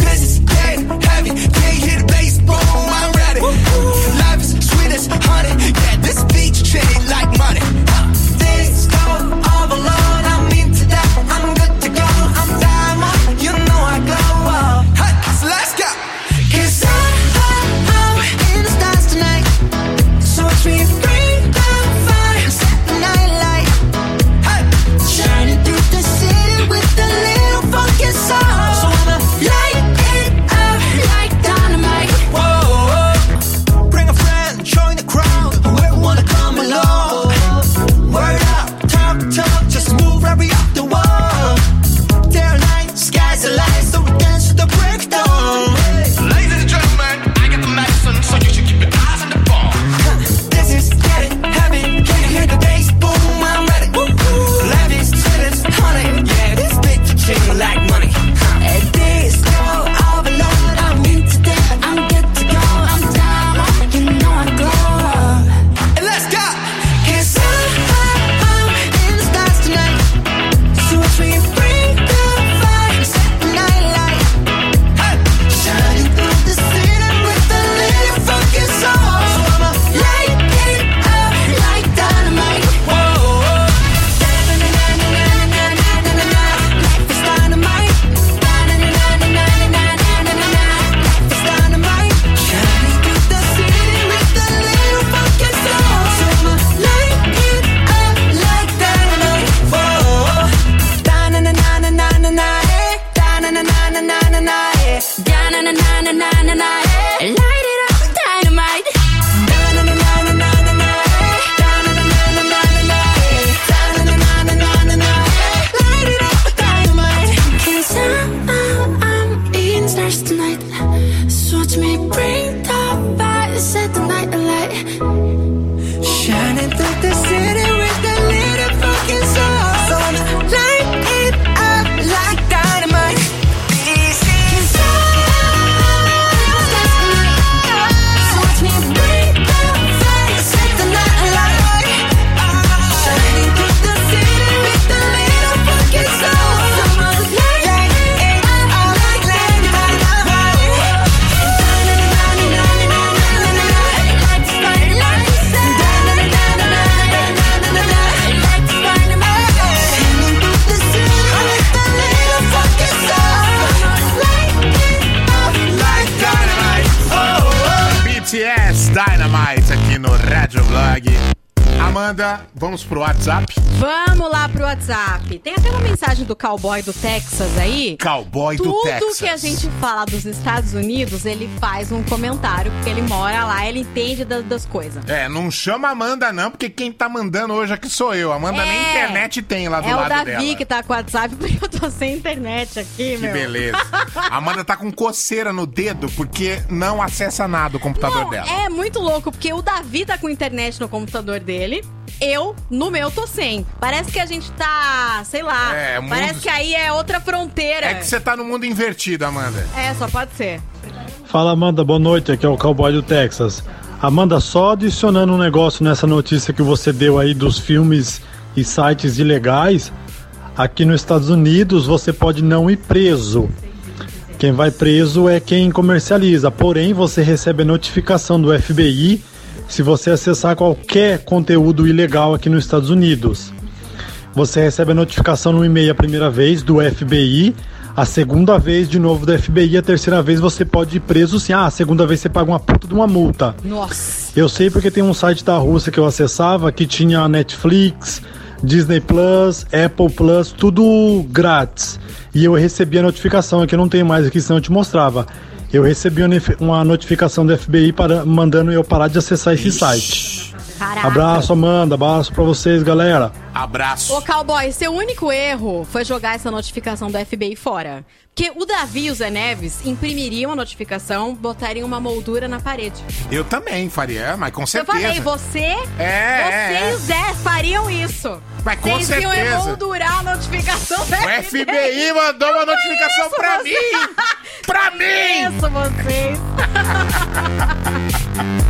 Heavy, can't hear the bass, boom, I'm ready. Life is sweet as honey, yeah, this beach chain like money. Vamos pro WhatsApp? Vamos lá pro WhatsApp. Tem até uma mensagem do cowboy do Texas aí. Cowboy do Tudo Texas. que a gente fala dos Estados Unidos, ele faz um comentário, porque ele mora lá, ele entende da- das coisas. É, não chama a Amanda não, porque quem tá mandando hoje aqui sou eu. Amanda nem É. internet tem lá do É o lado Davi dela. que tá com o WhatsApp, porque eu tô sem internet aqui, Que meu. beleza. A Amanda tá com coceira no dedo porque não acessa nada o computador Não, dela. é muito louco, porque o Davi tá com internet no computador dele, eu, no meu, tô sem. Parece que a gente tá, sei lá, É, mundo- parece que aí é outra fronteira. É que você tá no mundo invertido, Amanda. É, só pode ser. Fala Amanda, boa noite, aqui é o Cowboy do Texas. Amanda, só adicionando um negócio nessa notícia que você deu aí dos filmes e sites ilegais, aqui nos Estados Unidos você pode não ir preso. Quem vai preso é quem comercializa, porém você recebe a notificação do FBI se você acessar qualquer conteúdo ilegal aqui nos Estados Unidos. Você recebe a notificação no e-mail a primeira vez do FBI, a segunda vez de novo do FBI, a terceira vez você pode ir preso sim. Ah, a segunda vez você paga uma puta de uma multa. Nossa. Eu sei porque tem um site da Rússia que eu acessava que tinha Netflix, Disney Plus, Apple Plus, tudo grátis. E eu recebi a notificação, aqui eu não tenho mais aqui, senão eu te mostrava. Eu recebi uma notificação do FBI para, mandando eu parar de acessar esse site. Caraca. Abraço, Amanda. Abraço pra vocês, galera. Abraço. Ô, cowboy, seu único erro foi jogar essa notificação do FBI fora. Porque o Davi e o Zé Neves imprimiriam a notificação, botariam uma moldura na parede. Eu também faria, mas com Eu certeza. falei, você, É, você é, e o Zé fariam isso. Mas com Vocês iam certeza. emoldurar a notificação do O FBI mandou uma notificação Isso, pra você- mim! Pra mim! Isso, vocês.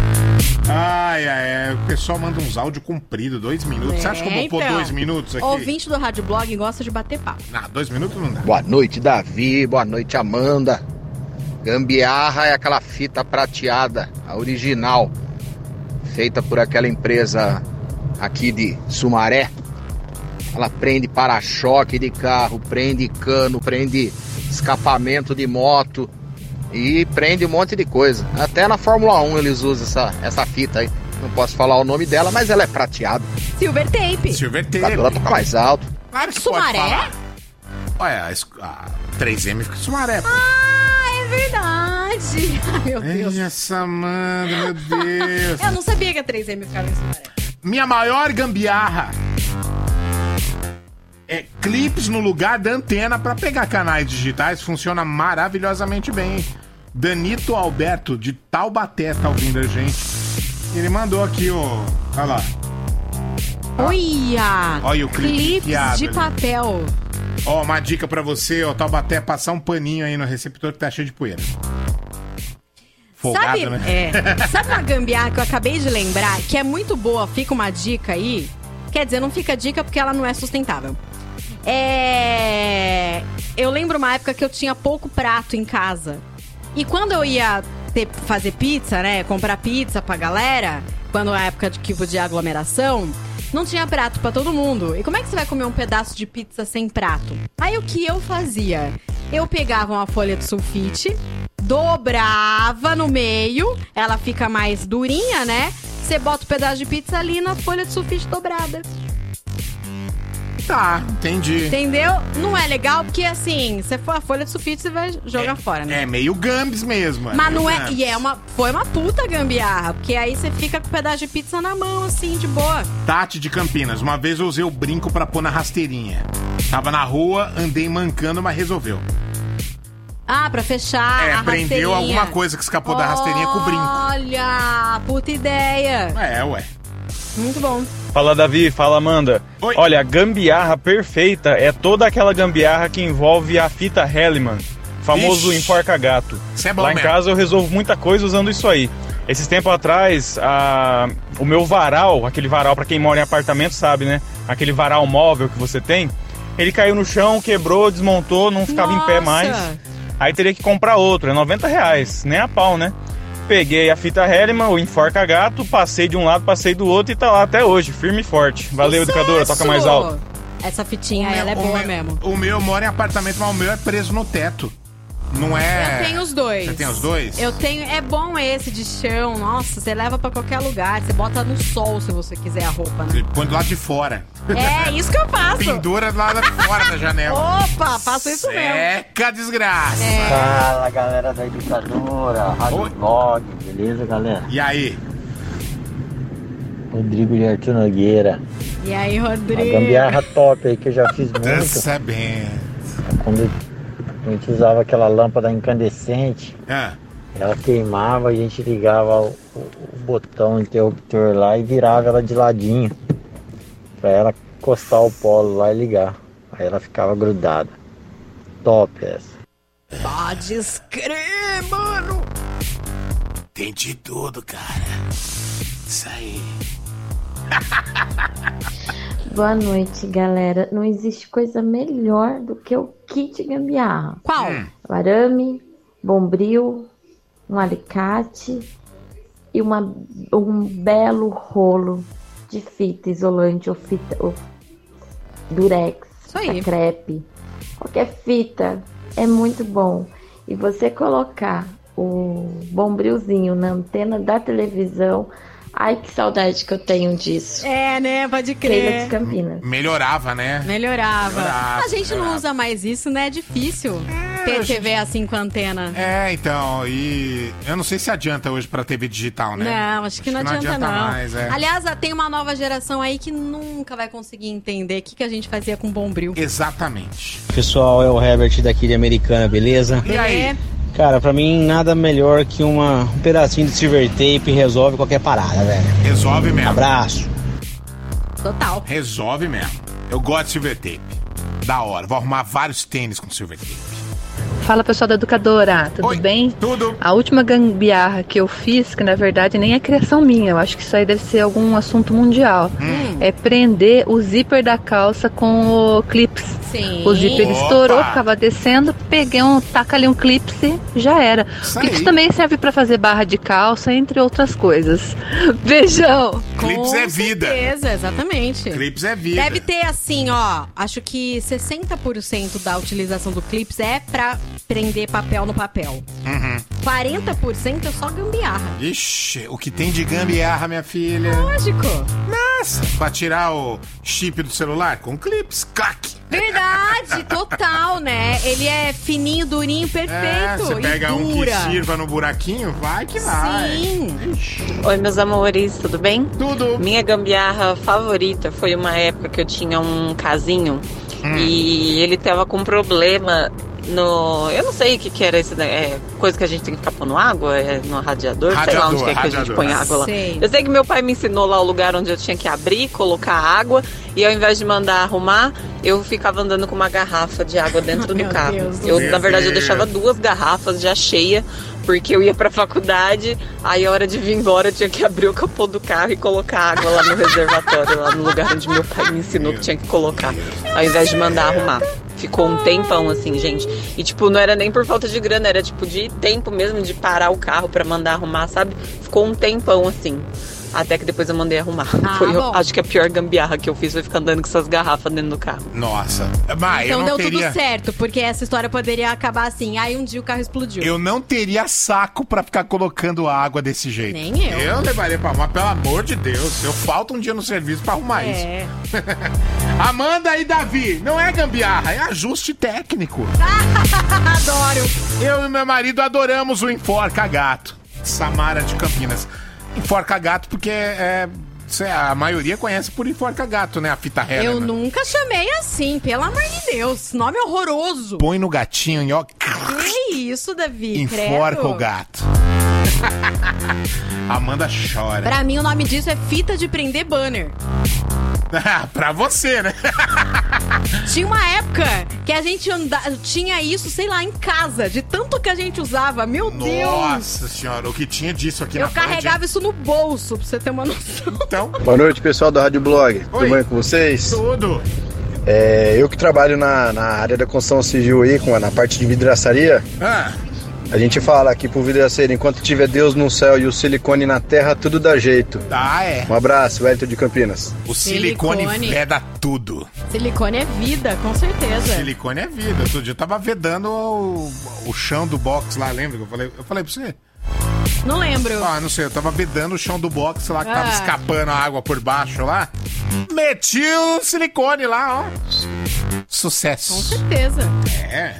Ai, ai, ai. O pessoal manda uns áudios compridos, dois minutos. Você acha que eu vou pôr então. dois minutos aqui? Ouvinte do Rádio Blog gosta de bater papo. Não, dois minutos não dá. Boa noite, Davi. Boa noite, Amanda. Gambiarra é aquela fita prateada, a original, feita por aquela empresa aqui de Sumaré. Ela prende para-choque de carro, prende cano, prende escapamento de moto e prende um monte de coisa. Até na Fórmula 1 eles usam essa, essa fita aí. Não posso falar o nome dela, mas ela é prateada. Silver Tape. Silver A ela toca mais alto. Claro que Sumaré? pode falar. Olha, a, es- a 3M fica Sumaré. pô. Ah, é verdade. Ai, meu Deus. Ai, essa meu Deus. Eu não sabia que a 3M ficava em Sumaré. Minha maior gambiarra é clipes no lugar da antena pra pegar canais digitais. Funciona maravilhosamente bem. Danito Alberto, de Taubaté, tá ouvindo a gente. Ele mandou aqui o. Olha lá. Olha! Olha o clipe Clipes de ali. papel. Ó, uma dica pra você, ó, Taubaté, passar um paninho aí no receptor que tá cheio de poeira. Folgado, sabe, né? é, sabe uma gambiarra que eu acabei de lembrar, que é muito boa, fica uma dica aí? Quer dizer, não fica dica porque ela não é sustentável. É. Eu lembro uma época que eu tinha pouco prato em casa. E quando eu ia ter- fazer pizza, né? Comprar pizza pra galera, quando a época de que podia aglomeração, não tinha prato pra todo mundo. E como é que você vai comer um pedaço de pizza sem prato? Aí o que eu fazia? Eu pegava uma folha de sulfite, dobrava no meio, ela fica mais durinha, né? Você bota o pedaço de pizza ali na folha de sulfite dobrada. Tá, entendi. Entendeu? Não é legal porque, assim, você for a folha de sulfite, você vai jogar fora, né? É meio gambis mesmo. Mas meio não é. gambis. E é uma. Foi uma puta gambiarra. Porque aí você fica com o pedaço de pizza na mão, assim, de boa. Tati de Campinas, uma vez eu usei o brinco pra pôr na rasteirinha. Tava na rua, andei mancando, mas resolveu. Ah, pra fechar. é, prendeu alguma coisa que escapou da rasteirinha com o brinco. Olha, puta ideia. É, ué. Muito bom. Fala Davi, fala Amanda. Olha, a gambiarra perfeita é toda aquela gambiarra que envolve a fita Hellman, famoso Ixi. enforca gato. Isso é bom Lá em mesmo. casa eu resolvo muita coisa usando isso aí. Esses tempos atrás, a- o meu varal, aquele varal pra quem mora em apartamento sabe, né? Aquele varal móvel que você tem, ele caiu no chão, quebrou, desmontou, não ficava em pé Nossa. mais. Aí teria que comprar outro, é 90 reais, nem a pau, né? Peguei a fita Hellman, o enforca gato, passei de um lado, passei do outro e tá lá até hoje, firme e forte. Valeu, educadora, toca mais alto. Essa fitinha, O meu- ela é o boa meu- mesmo. O meu mora em apartamento, mas o meu é preso no teto. Não é. Eu tenho os dois. Você tem os dois? Eu tenho. É bom esse de chão. Nossa, você leva pra qualquer lugar. Você bota no sol se você quiser a roupa, né? Você põe do lado de fora. É isso que eu faço. Pendura do lado de fora da janela. Opa, faço isso mesmo. Seca desgraça. Fala galera da educadora, Rádio Blog, beleza galera? E aí? Rodrigo de Arthur Nogueira. E aí, Uma Rodrigo? gambiarra top aí que eu já fiz muito. Dança bem. Quando a gente usava aquela lâmpada incandescente, Ah. ela queimava, a gente ligava o, o- o botão interruptor lá e virava ela de ladinho. Pra ela encostar o polo lá e ligar. Aí ela ficava grudada. Top essa. Pode escrever, mano. Tem de tudo, cara. Isso aí. Boa noite, galera. Não existe coisa melhor do que o kit gambiarra. Qual? O arame, bombril, um alicate e uma, um belo rolo de fita isolante ou fita ou durex, Isso aí. crepe, qualquer fita é muito bom. E você colocar o bombrilzinho na antena da televisão, ai que saudade que eu tenho disso. É, né? Pode Keila crer. de Campinas. Melhorava, né? Melhorava. Melhorava, a gente não melhorava. usa mais isso, né? É difícil ter TV assim com antena. É, então, e eu não sei se adianta hoje pra TV digital, né? Não, acho que não adianta, não. mais, é. Aliás, tem uma nova geração aí que nunca vai conseguir entender o que, que a gente fazia com bombril. Exatamente. Pessoal, é o Herbert daqui de Americana, beleza? E aí? Cara, pra mim nada melhor que uma, um pedacinho de silver tape resolve qualquer parada, velho. Resolve mesmo. Abraço. Total. Resolve mesmo. Eu gosto de silver tape. Da hora. Vou arrumar vários tênis com silver tape. Fala pessoal da educadora, tudo bem? Tudo. A última gambiarra que eu fiz, que na verdade nem é criação minha, eu acho que isso aí deve ser algum assunto mundial, Hum. é prender o zíper da calça com o clips. Sim. O zíper Opa! estourou, ficava descendo, peguei um, taca ali um clips e já era. Isso O clips aí. também serve pra fazer barra de calça, entre outras coisas. Beijão! Clips Com é vida. certeza, exatamente. Clips é vida. Deve ter assim, ó. Acho que 60% da utilização do clips é pra prender papel no papel. Uhum. 40% é só gambiarra. Ixi, o que tem de gambiarra, minha filha? Lógico. Nossa, pra tirar o chip do celular? Com clips, clac. Verdade, total, né? Ele é fininho, durinho, É, perfeito. você pega e um que sirva no buraquinho, vai que vai. Sim. Oi, meus amores, tudo bem? Tudo. Minha gambiarra favorita foi uma época que eu tinha um casinho Hum. e ele tava com problema no. Eu não sei o que, que era isso, né? É coisa que a gente tem que ficar pondo água? É no radiador? sei lá onde Radiador, que é que a gente radiador. põe água lá. Sei. Eu sei que meu pai me ensinou lá o lugar onde eu tinha que abrir, colocar água e ao invés de mandar arrumar, eu ficava andando com uma garrafa de água dentro do carro. Deus eu, na verdade, eu deixava duas garrafas já cheias, porque eu ia pra faculdade, aí a hora de vir embora eu tinha que abrir o capô do carro e colocar água lá no reservatório, lá no lugar onde meu pai me ensinou que tinha que colocar, ao invés de mandar arrumar. Ficou um tempão assim, gente. E tipo, não era nem por falta de grana, era tipo de tempo mesmo de parar o carro pra mandar arrumar, sabe? Ficou um tempão assim. Até que depois eu mandei arrumar. Ah, Foi, eu acho que a pior gambiarra que eu fiz foi ficar andando com essas garrafas dentro do carro. Nossa. Mas eu então não deu teria... tudo certo, porque essa história poderia acabar assim. Aí um dia o carro explodiu. Eu não teria saco pra ficar colocando água desse jeito. Nem eu. Eu levaria pra arrumar, pelo amor de Deus. Eu falto um dia no serviço pra arrumar isso. É. Amanda e Davi, não é gambiarra, é ajuste técnico. Adoro. Eu e meu marido adoramos o Enforca Gato. Samara de Campinas. Enforca Gato porque é, cê- a maioria conhece por Enforca Gato, né? A fita reta. Eu né? nunca chamei assim, pelo amor de Deus. Nome horroroso. Põe no gatinho e ó, Que isso, Davi? enforca Credo. o gato. Amanda chora. Pra mim, o nome disso é fita de prender banner. pra você, né? Tinha uma época que a gente anda... tinha isso, sei lá, em casa, de tanto que a gente usava. Meu Deus! Nossa senhora, o que tinha disso aqui Eu na Band, carregava isso no bolso, pra você ter uma noção. Então, Boa noite, pessoal do Rádio Blog. Tudo bem com vocês? Tudo. É, eu que trabalho na, na área da construção civil aí, com, a- na parte de vidraçaria, Ah, a gente fala aqui pro vidraceiro, enquanto tiver Deus no céu e o silicone na terra, tudo dá jeito. Ah, é. Um abraço, Wellington de Campinas. o silicone, Silicone. veda tudo. Silicone é vida, com certeza. Silicone é vida. Outro dia eu tava vedando o, o chão do box lá, lembra que eu falei? Eu falei pra você? Não lembro. Ah, não sei, eu tava vedando o chão do box lá, que tava Ah. escapando a água por baixo lá. Meti o silicone lá, ó. Sucesso. Com certeza. É.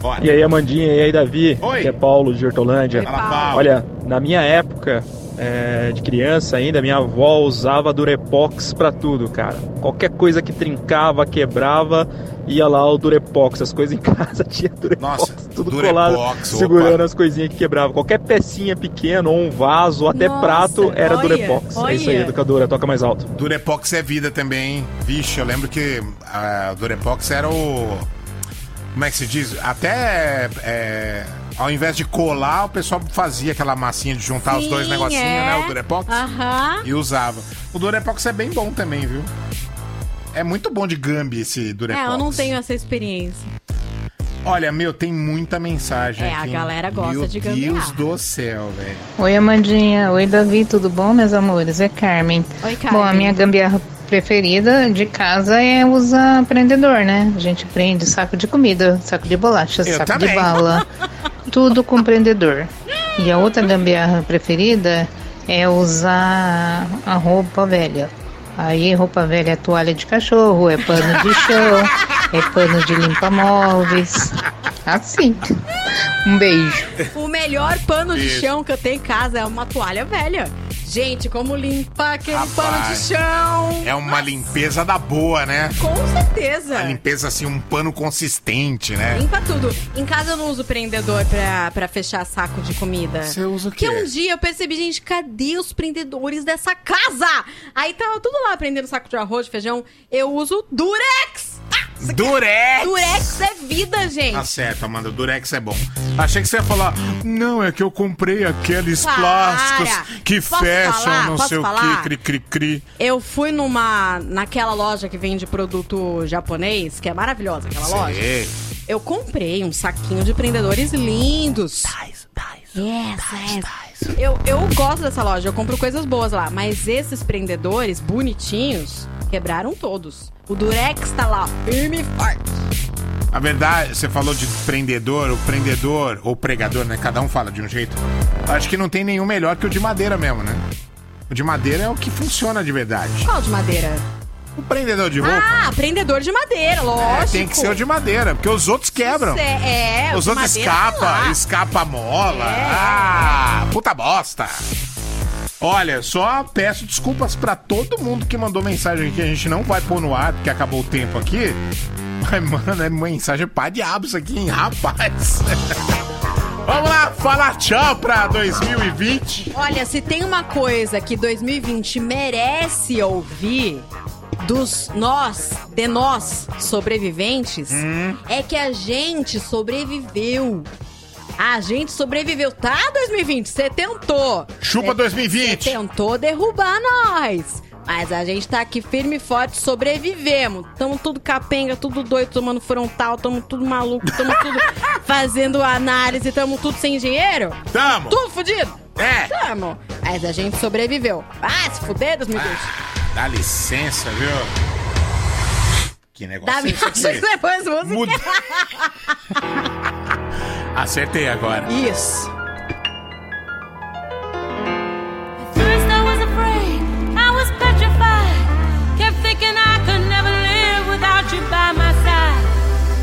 Bora. E aí, Amandinha, e aí, Davi? Oi. Aqui é Paulo de Hortolândia. Fala, Paulo. Olha, na minha época é, de criança ainda, minha avó usava Durepox pra tudo, cara. Qualquer coisa que trincava, quebrava, ia lá o Durepox. As coisas em casa tinha Durepox, Nossa, tudo Durepox, colado, opa. segurando as coisinhas que quebravam. Qualquer pecinha pequena ou um vaso, até Nossa, prato, era olha, Durepox. É isso aí, educadora, toca mais alto. Durepox é vida também, hein? Vixe, eu lembro que a Durepox era o. Como é que se diz? Até. é, ao invés de colar, o pessoal fazia aquela massinha de juntar os Sim, dois negocinhos, é. né? O Durepox. Aham. E usava. O Durepox é bem bom também, viu? É muito bom de Gambi esse Durepox. É, eu não tenho essa experiência. Olha, meu, tem muita mensagem É, a aqui. galera gosta meu de Deus gambiarra. do céu, velho. Oi, Amandinha. Oi, Davi. Tudo bom, meus amores? É Carmen. Oi, Carmen. Bom, a minha gambiarra preferida de casa é usar prendedor, né? A gente prende saco de comida, saco de bolacha, Eu saco também. de bala, tudo com prendedor. E a outra gambiarra preferida é usar a roupa velha. Aí, roupa velha é toalha de cachorro, é pano de chão, é pano de limpa-móveis. Assim. Um beijo. O melhor pano de Isso. chão que eu tenho em casa é uma toalha velha. Gente, como limpar aquele pano de Rapaz, chão? É uma limpeza da boa, né? Com certeza. A limpeza, assim, um pano consistente, né? Limpa tudo. Em casa eu não uso prendedor pra, pra fechar saco de comida. Você usa o Porque quê? um dia eu percebi, gente, cadê os prendedores dessa casa? Aí tava tudo lá prendendo saco de arroz, de feijão. Eu uso Durex! Durex! Durex é vida, gente. Tá certo, Amanda. O Durex é bom. Achei que você ia falar, não, é que eu comprei aqueles Para! plásticos que Posso fecham, falar? não Posso sei falar? o que, cri, cri, cri. Eu fui numa. naquela loja que vende produto japonês, que é maravilhosa aquela loja. Sei. Eu comprei um saquinho de prendedores lindos. Yes, yes. Eu, eu gosto dessa loja, eu compro coisas boas lá. Mas esses prendedores bonitinhos quebraram todos. O Durex tá lá, firme e forte. A verdade, você falou de prendedor, o prendedor ou pregador, né? Cada um fala de um jeito. Acho que não tem nenhum melhor que o de madeira mesmo, né? O de madeira é o que funciona de verdade. Qual de madeira? O prendedor de roupa Ah, prendedor de madeira, lógico. é, tem que ser o de madeira, porque os outros quebram. É, o Os outros madeira tá escapa a mola. É. Ah, puta bosta. Olha, só peço desculpas pra todo mundo que mandou mensagem aqui. A gente não vai pôr no ar, porque acabou o tempo aqui. Mas, mano, é mensagem pá diabo isso aqui, hein? Rapaz. Vamos lá, falar tchau pra 2020. Olha, se tem uma coisa que 2020 merece ouvir dos nós, de nós sobreviventes, Hum. é que a gente sobreviveu. A gente sobreviveu, tá, 2020? Você tentou. Chupa Cê- 2020. Você tentou derrubar nós. Mas a gente tá aqui firme e forte, sobrevivemos. Tamo tudo capenga, tudo doido, tomando frontal, tamo tudo maluco, tamo tudo fazendo análise, tamo tudo sem dinheiro. Tamo. Tudo fudido. É. Tamo. Mas a gente sobreviveu. Ah, se fuder, 2020. Dá licença, viu? Que negócio Davi, é esse aqui? depois música. Muda. Acertei agora. Isso.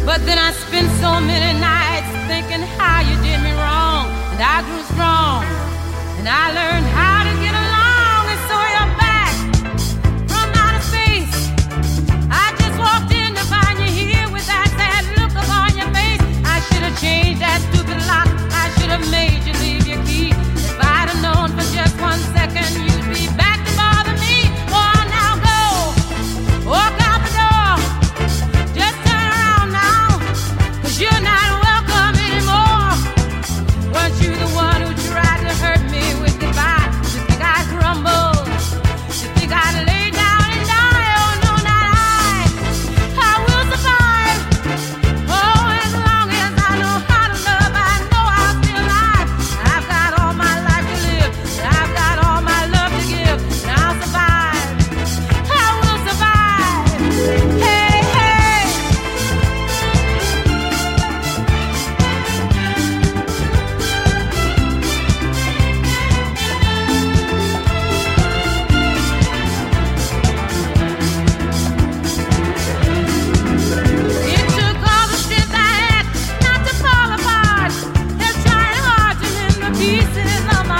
But then I spent so many nights thinking how you did me wrong. And I grew strong. And I learned how that stupid lock. I should have made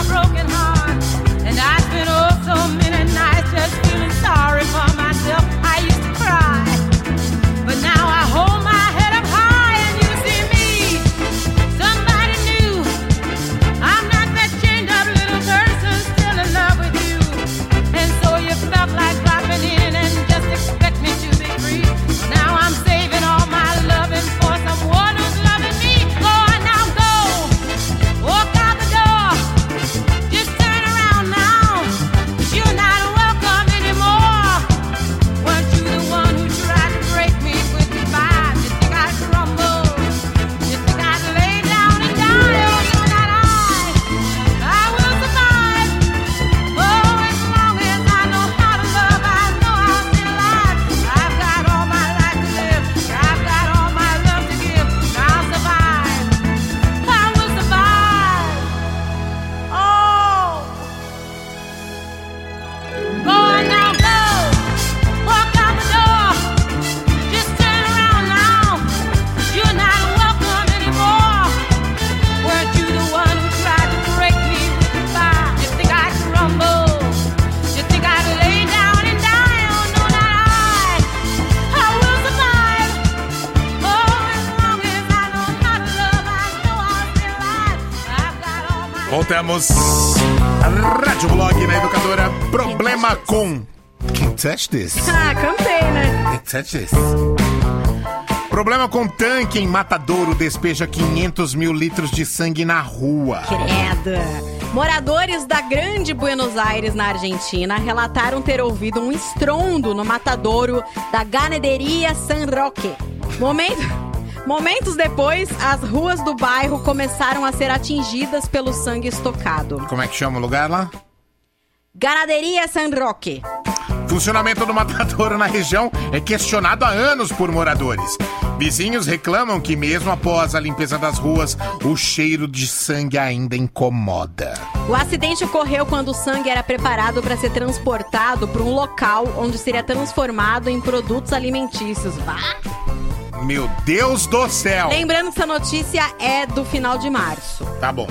broken Voltamos. Rádio Blog na Educadora. Problema com. Can't touch this. Ah, cantei, né? Can't touch this. Problema com tanque em Matadouro despeja 500 mil litros de sangue na rua. Credo. Moradores da Grande Buenos Aires, na Argentina, relataram ter ouvido um estrondo no matadouro da Ganaderia San Roque. Momento... Momentos depois, as ruas do bairro começaram a ser atingidas pelo sangue estocado. Como é que chama o lugar lá? Ganaderia San Roque. Funcionamento do matadouro na região é questionado há anos por moradores. Vizinhos reclamam que, mesmo após a limpeza das ruas, o cheiro de sangue ainda incomoda. O acidente ocorreu quando o sangue era preparado para ser transportado para um local onde seria transformado em produtos alimentícios. Vá! Meu Deus do céu! Lembrando que essa notícia é do final de março. Tá bom.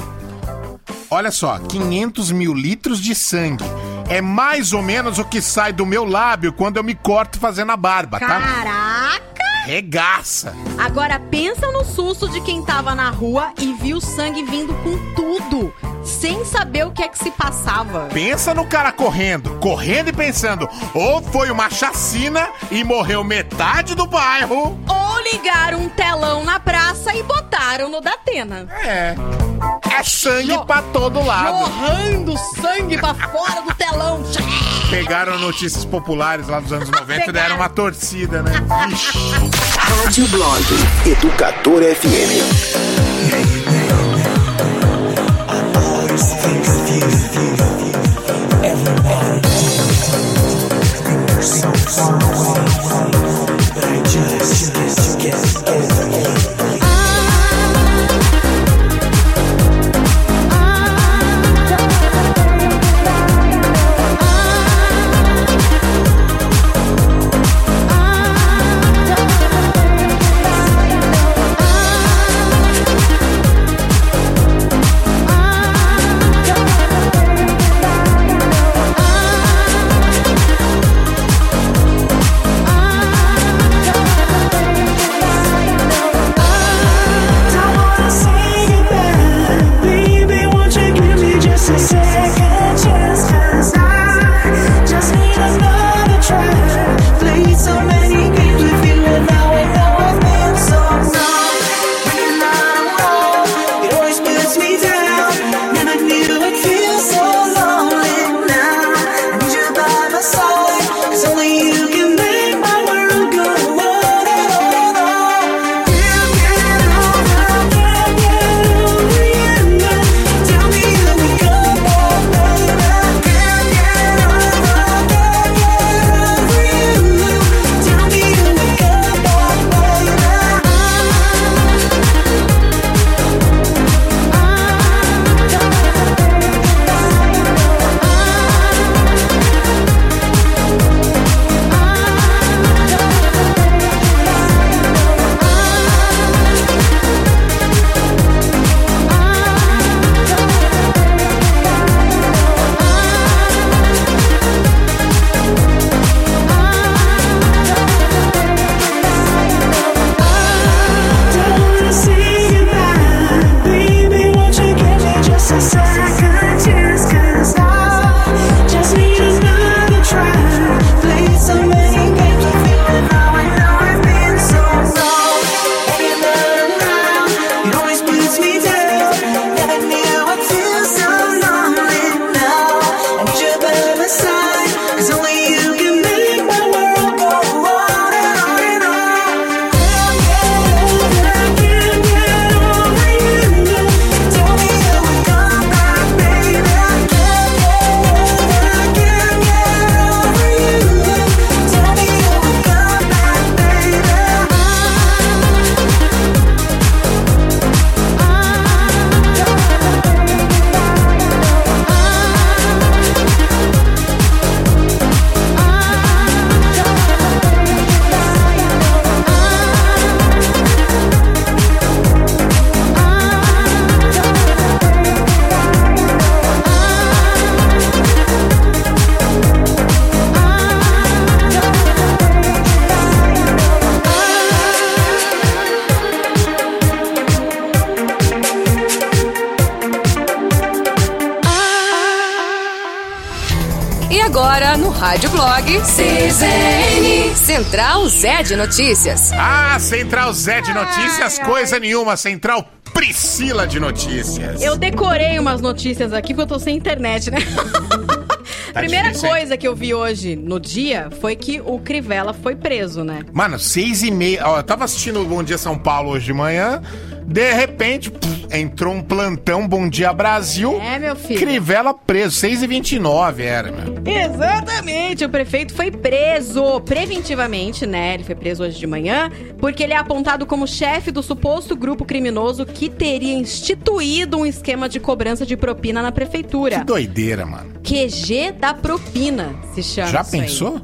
Olha só, 500 mil litros de sangue. É mais ou menos o que sai do meu lábio quando eu me corto fazendo a barba, tá? Caraca! Regaça! Agora pensa no susto de quem tava na rua e viu sangue vindo com tudo, sem saber o que é que se passava. Pensa no cara correndo, correndo e pensando, ou foi uma chacina e morreu metade do bairro. Ou ligaram um telão na praça e botaram no Datena. É. É sangue jo pra todo lado. Jorrando sangue pra fora do telão. Pegaram notícias populares lá dos anos 90 e deram uma torcida, né? Rádio Blog, Educador FM. So Zé de Notícias. Ah, Central Zé de Notícias, coisa nenhuma. Central Priscila de Notícias. Eu decorei umas notícias aqui porque eu tô sem internet, né? Tá Primeira difícil, hein? coisa que eu vi hoje no dia foi que o Crivella foi preso, né? Mano, seis e meia. Ó, eu tava assistindo o Bom Dia São Paulo hoje de manhã. De repente, pff, entrou um plantão Bom Dia Brasil. É, meu filho. Crivella preso. 6 e 29 era, meu. Exatamente, o prefeito foi preso preventivamente, né? Ele foi preso hoje de manhã, porque ele é apontado como chefe do suposto grupo criminoso que teria instituído um esquema de cobrança de propina na prefeitura. Que doideira, mano. QG da propina, se chama. Já isso aí. pensou?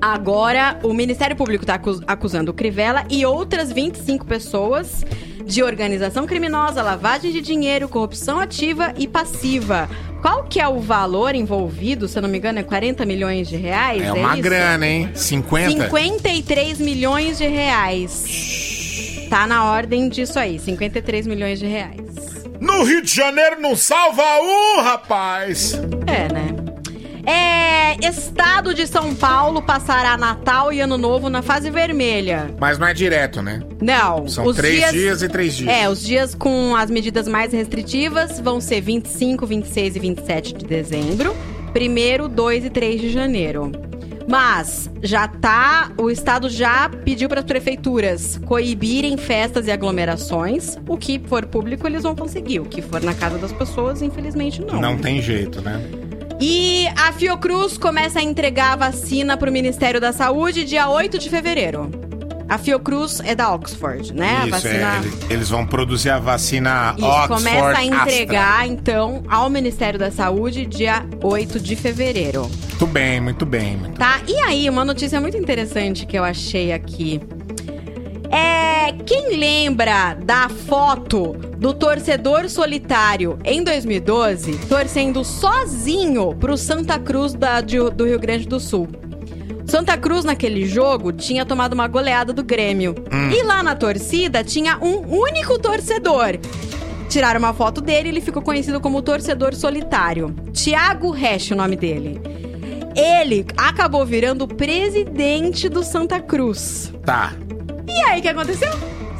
Agora, o Ministério Público está acusando o Crivella e outras 25 pessoas de organização criminosa, lavagem de dinheiro, corrupção ativa e passiva. Qual que é o valor envolvido? Se eu não me engano, é 40 milhões de reais? É uma isso? grana, hein? 50? 53 milhões de reais. Tá na ordem disso aí, 53 milhões de reais. No Rio de Janeiro não salva um, rapaz! É, né? Estado de São Paulo passará Natal e Ano Novo na fase vermelha. Mas não é direto, né? Não. São três dias e três dias. É, os dias com as medidas mais restritivas vão ser 25, 26 e 27 de dezembro. Primeiro, 2 e 3 de janeiro. Mas já tá, o estado já pediu para as prefeituras coibirem festas e aglomerações. O que for público eles vão conseguir, o que for na casa das pessoas, infelizmente não. Não tem jeito, né? E a Fiocruz começa a entregar a vacina para o Ministério da Saúde dia 8 de fevereiro. A Fiocruz é da Oxford, né? Isso, a vacina. é, eles, vão produzir a vacina Isso, Oxford começa a Astra. entregar, então, ao Ministério da Saúde dia 8 de fevereiro. Muito bem, muito bem. muito- Tá? E aí, uma notícia muito interessante que eu achei aqui. É. Quem lembra da foto do torcedor solitário em 2012 torcendo sozinho pro Santa Cruz da- de- do Rio Grande do Sul? Santa Cruz, naquele jogo, tinha tomado uma goleada do Grêmio. Hum. E lá na torcida tinha um único torcedor. Tiraram uma foto dele e ele ficou conhecido como torcedor solitário. Tiago Resch, o nome dele. Ele acabou virando o presidente do Santa Cruz. Tá. E aí, o que aconteceu?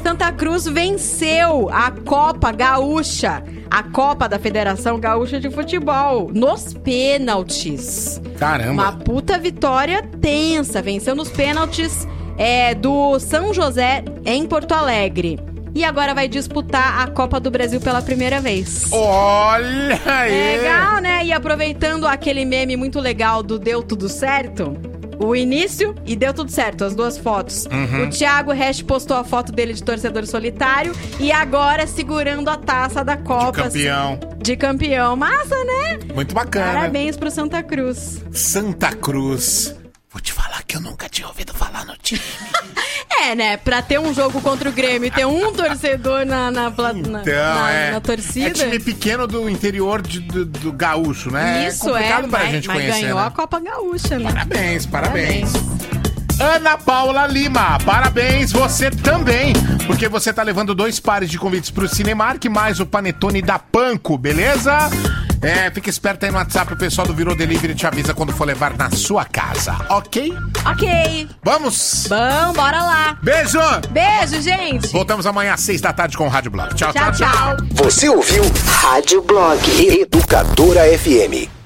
Santa Cruz venceu a Copa Gaúcha, a Copa da Federação Gaúcha de Futebol, nos pênaltis. Caramba. Uma puta vitória tensa. Venceu nos pênaltis é, do São José em Porto Alegre. E agora vai disputar a Copa do Brasil pela primeira vez. Olha aí! Legal, né? E aproveitando aquele meme muito legal do Deu Tudo Certo. O início e deu tudo certo, as duas fotos. Uhum. O Thiago Resch postou a foto dele de torcedor solitário e agora segurando a taça da Copa. campeão. De campeão. Massa, né? Muito bacana. Parabéns pro Santa Cruz. Santa Cruz. Vou te falar que eu nunca tinha ouvido falar no time. É, né? Pra ter um jogo contra o Grêmio e ter um torcedor na, na, na, Então, na- é. na torcida. É time pequeno do interior de- do, do gaúcho, né? Isso é complicado é, pra mas, gente mas conhecer, ganhou né? a Copa Gaúcha, né? Parabéns, parabéns. Ana Paula Lima, parabéns você também, porque você tá levando dois pares de convites pro Cinemark, mais o Panetone da Panco, beleza? É, fica esperto aí no WhatsApp, o pessoal do Virou Delivery te avisa quando for levar na sua casa, ok? Ok. Vamos? Bom, bora lá. Beijo! Beijo, gente. Voltamos amanhã às seis da tarde com o Rádio Blog. Tchau, tchau, Tchau, tchau. tchau. Você ouviu Rádio Blog Educadora FM.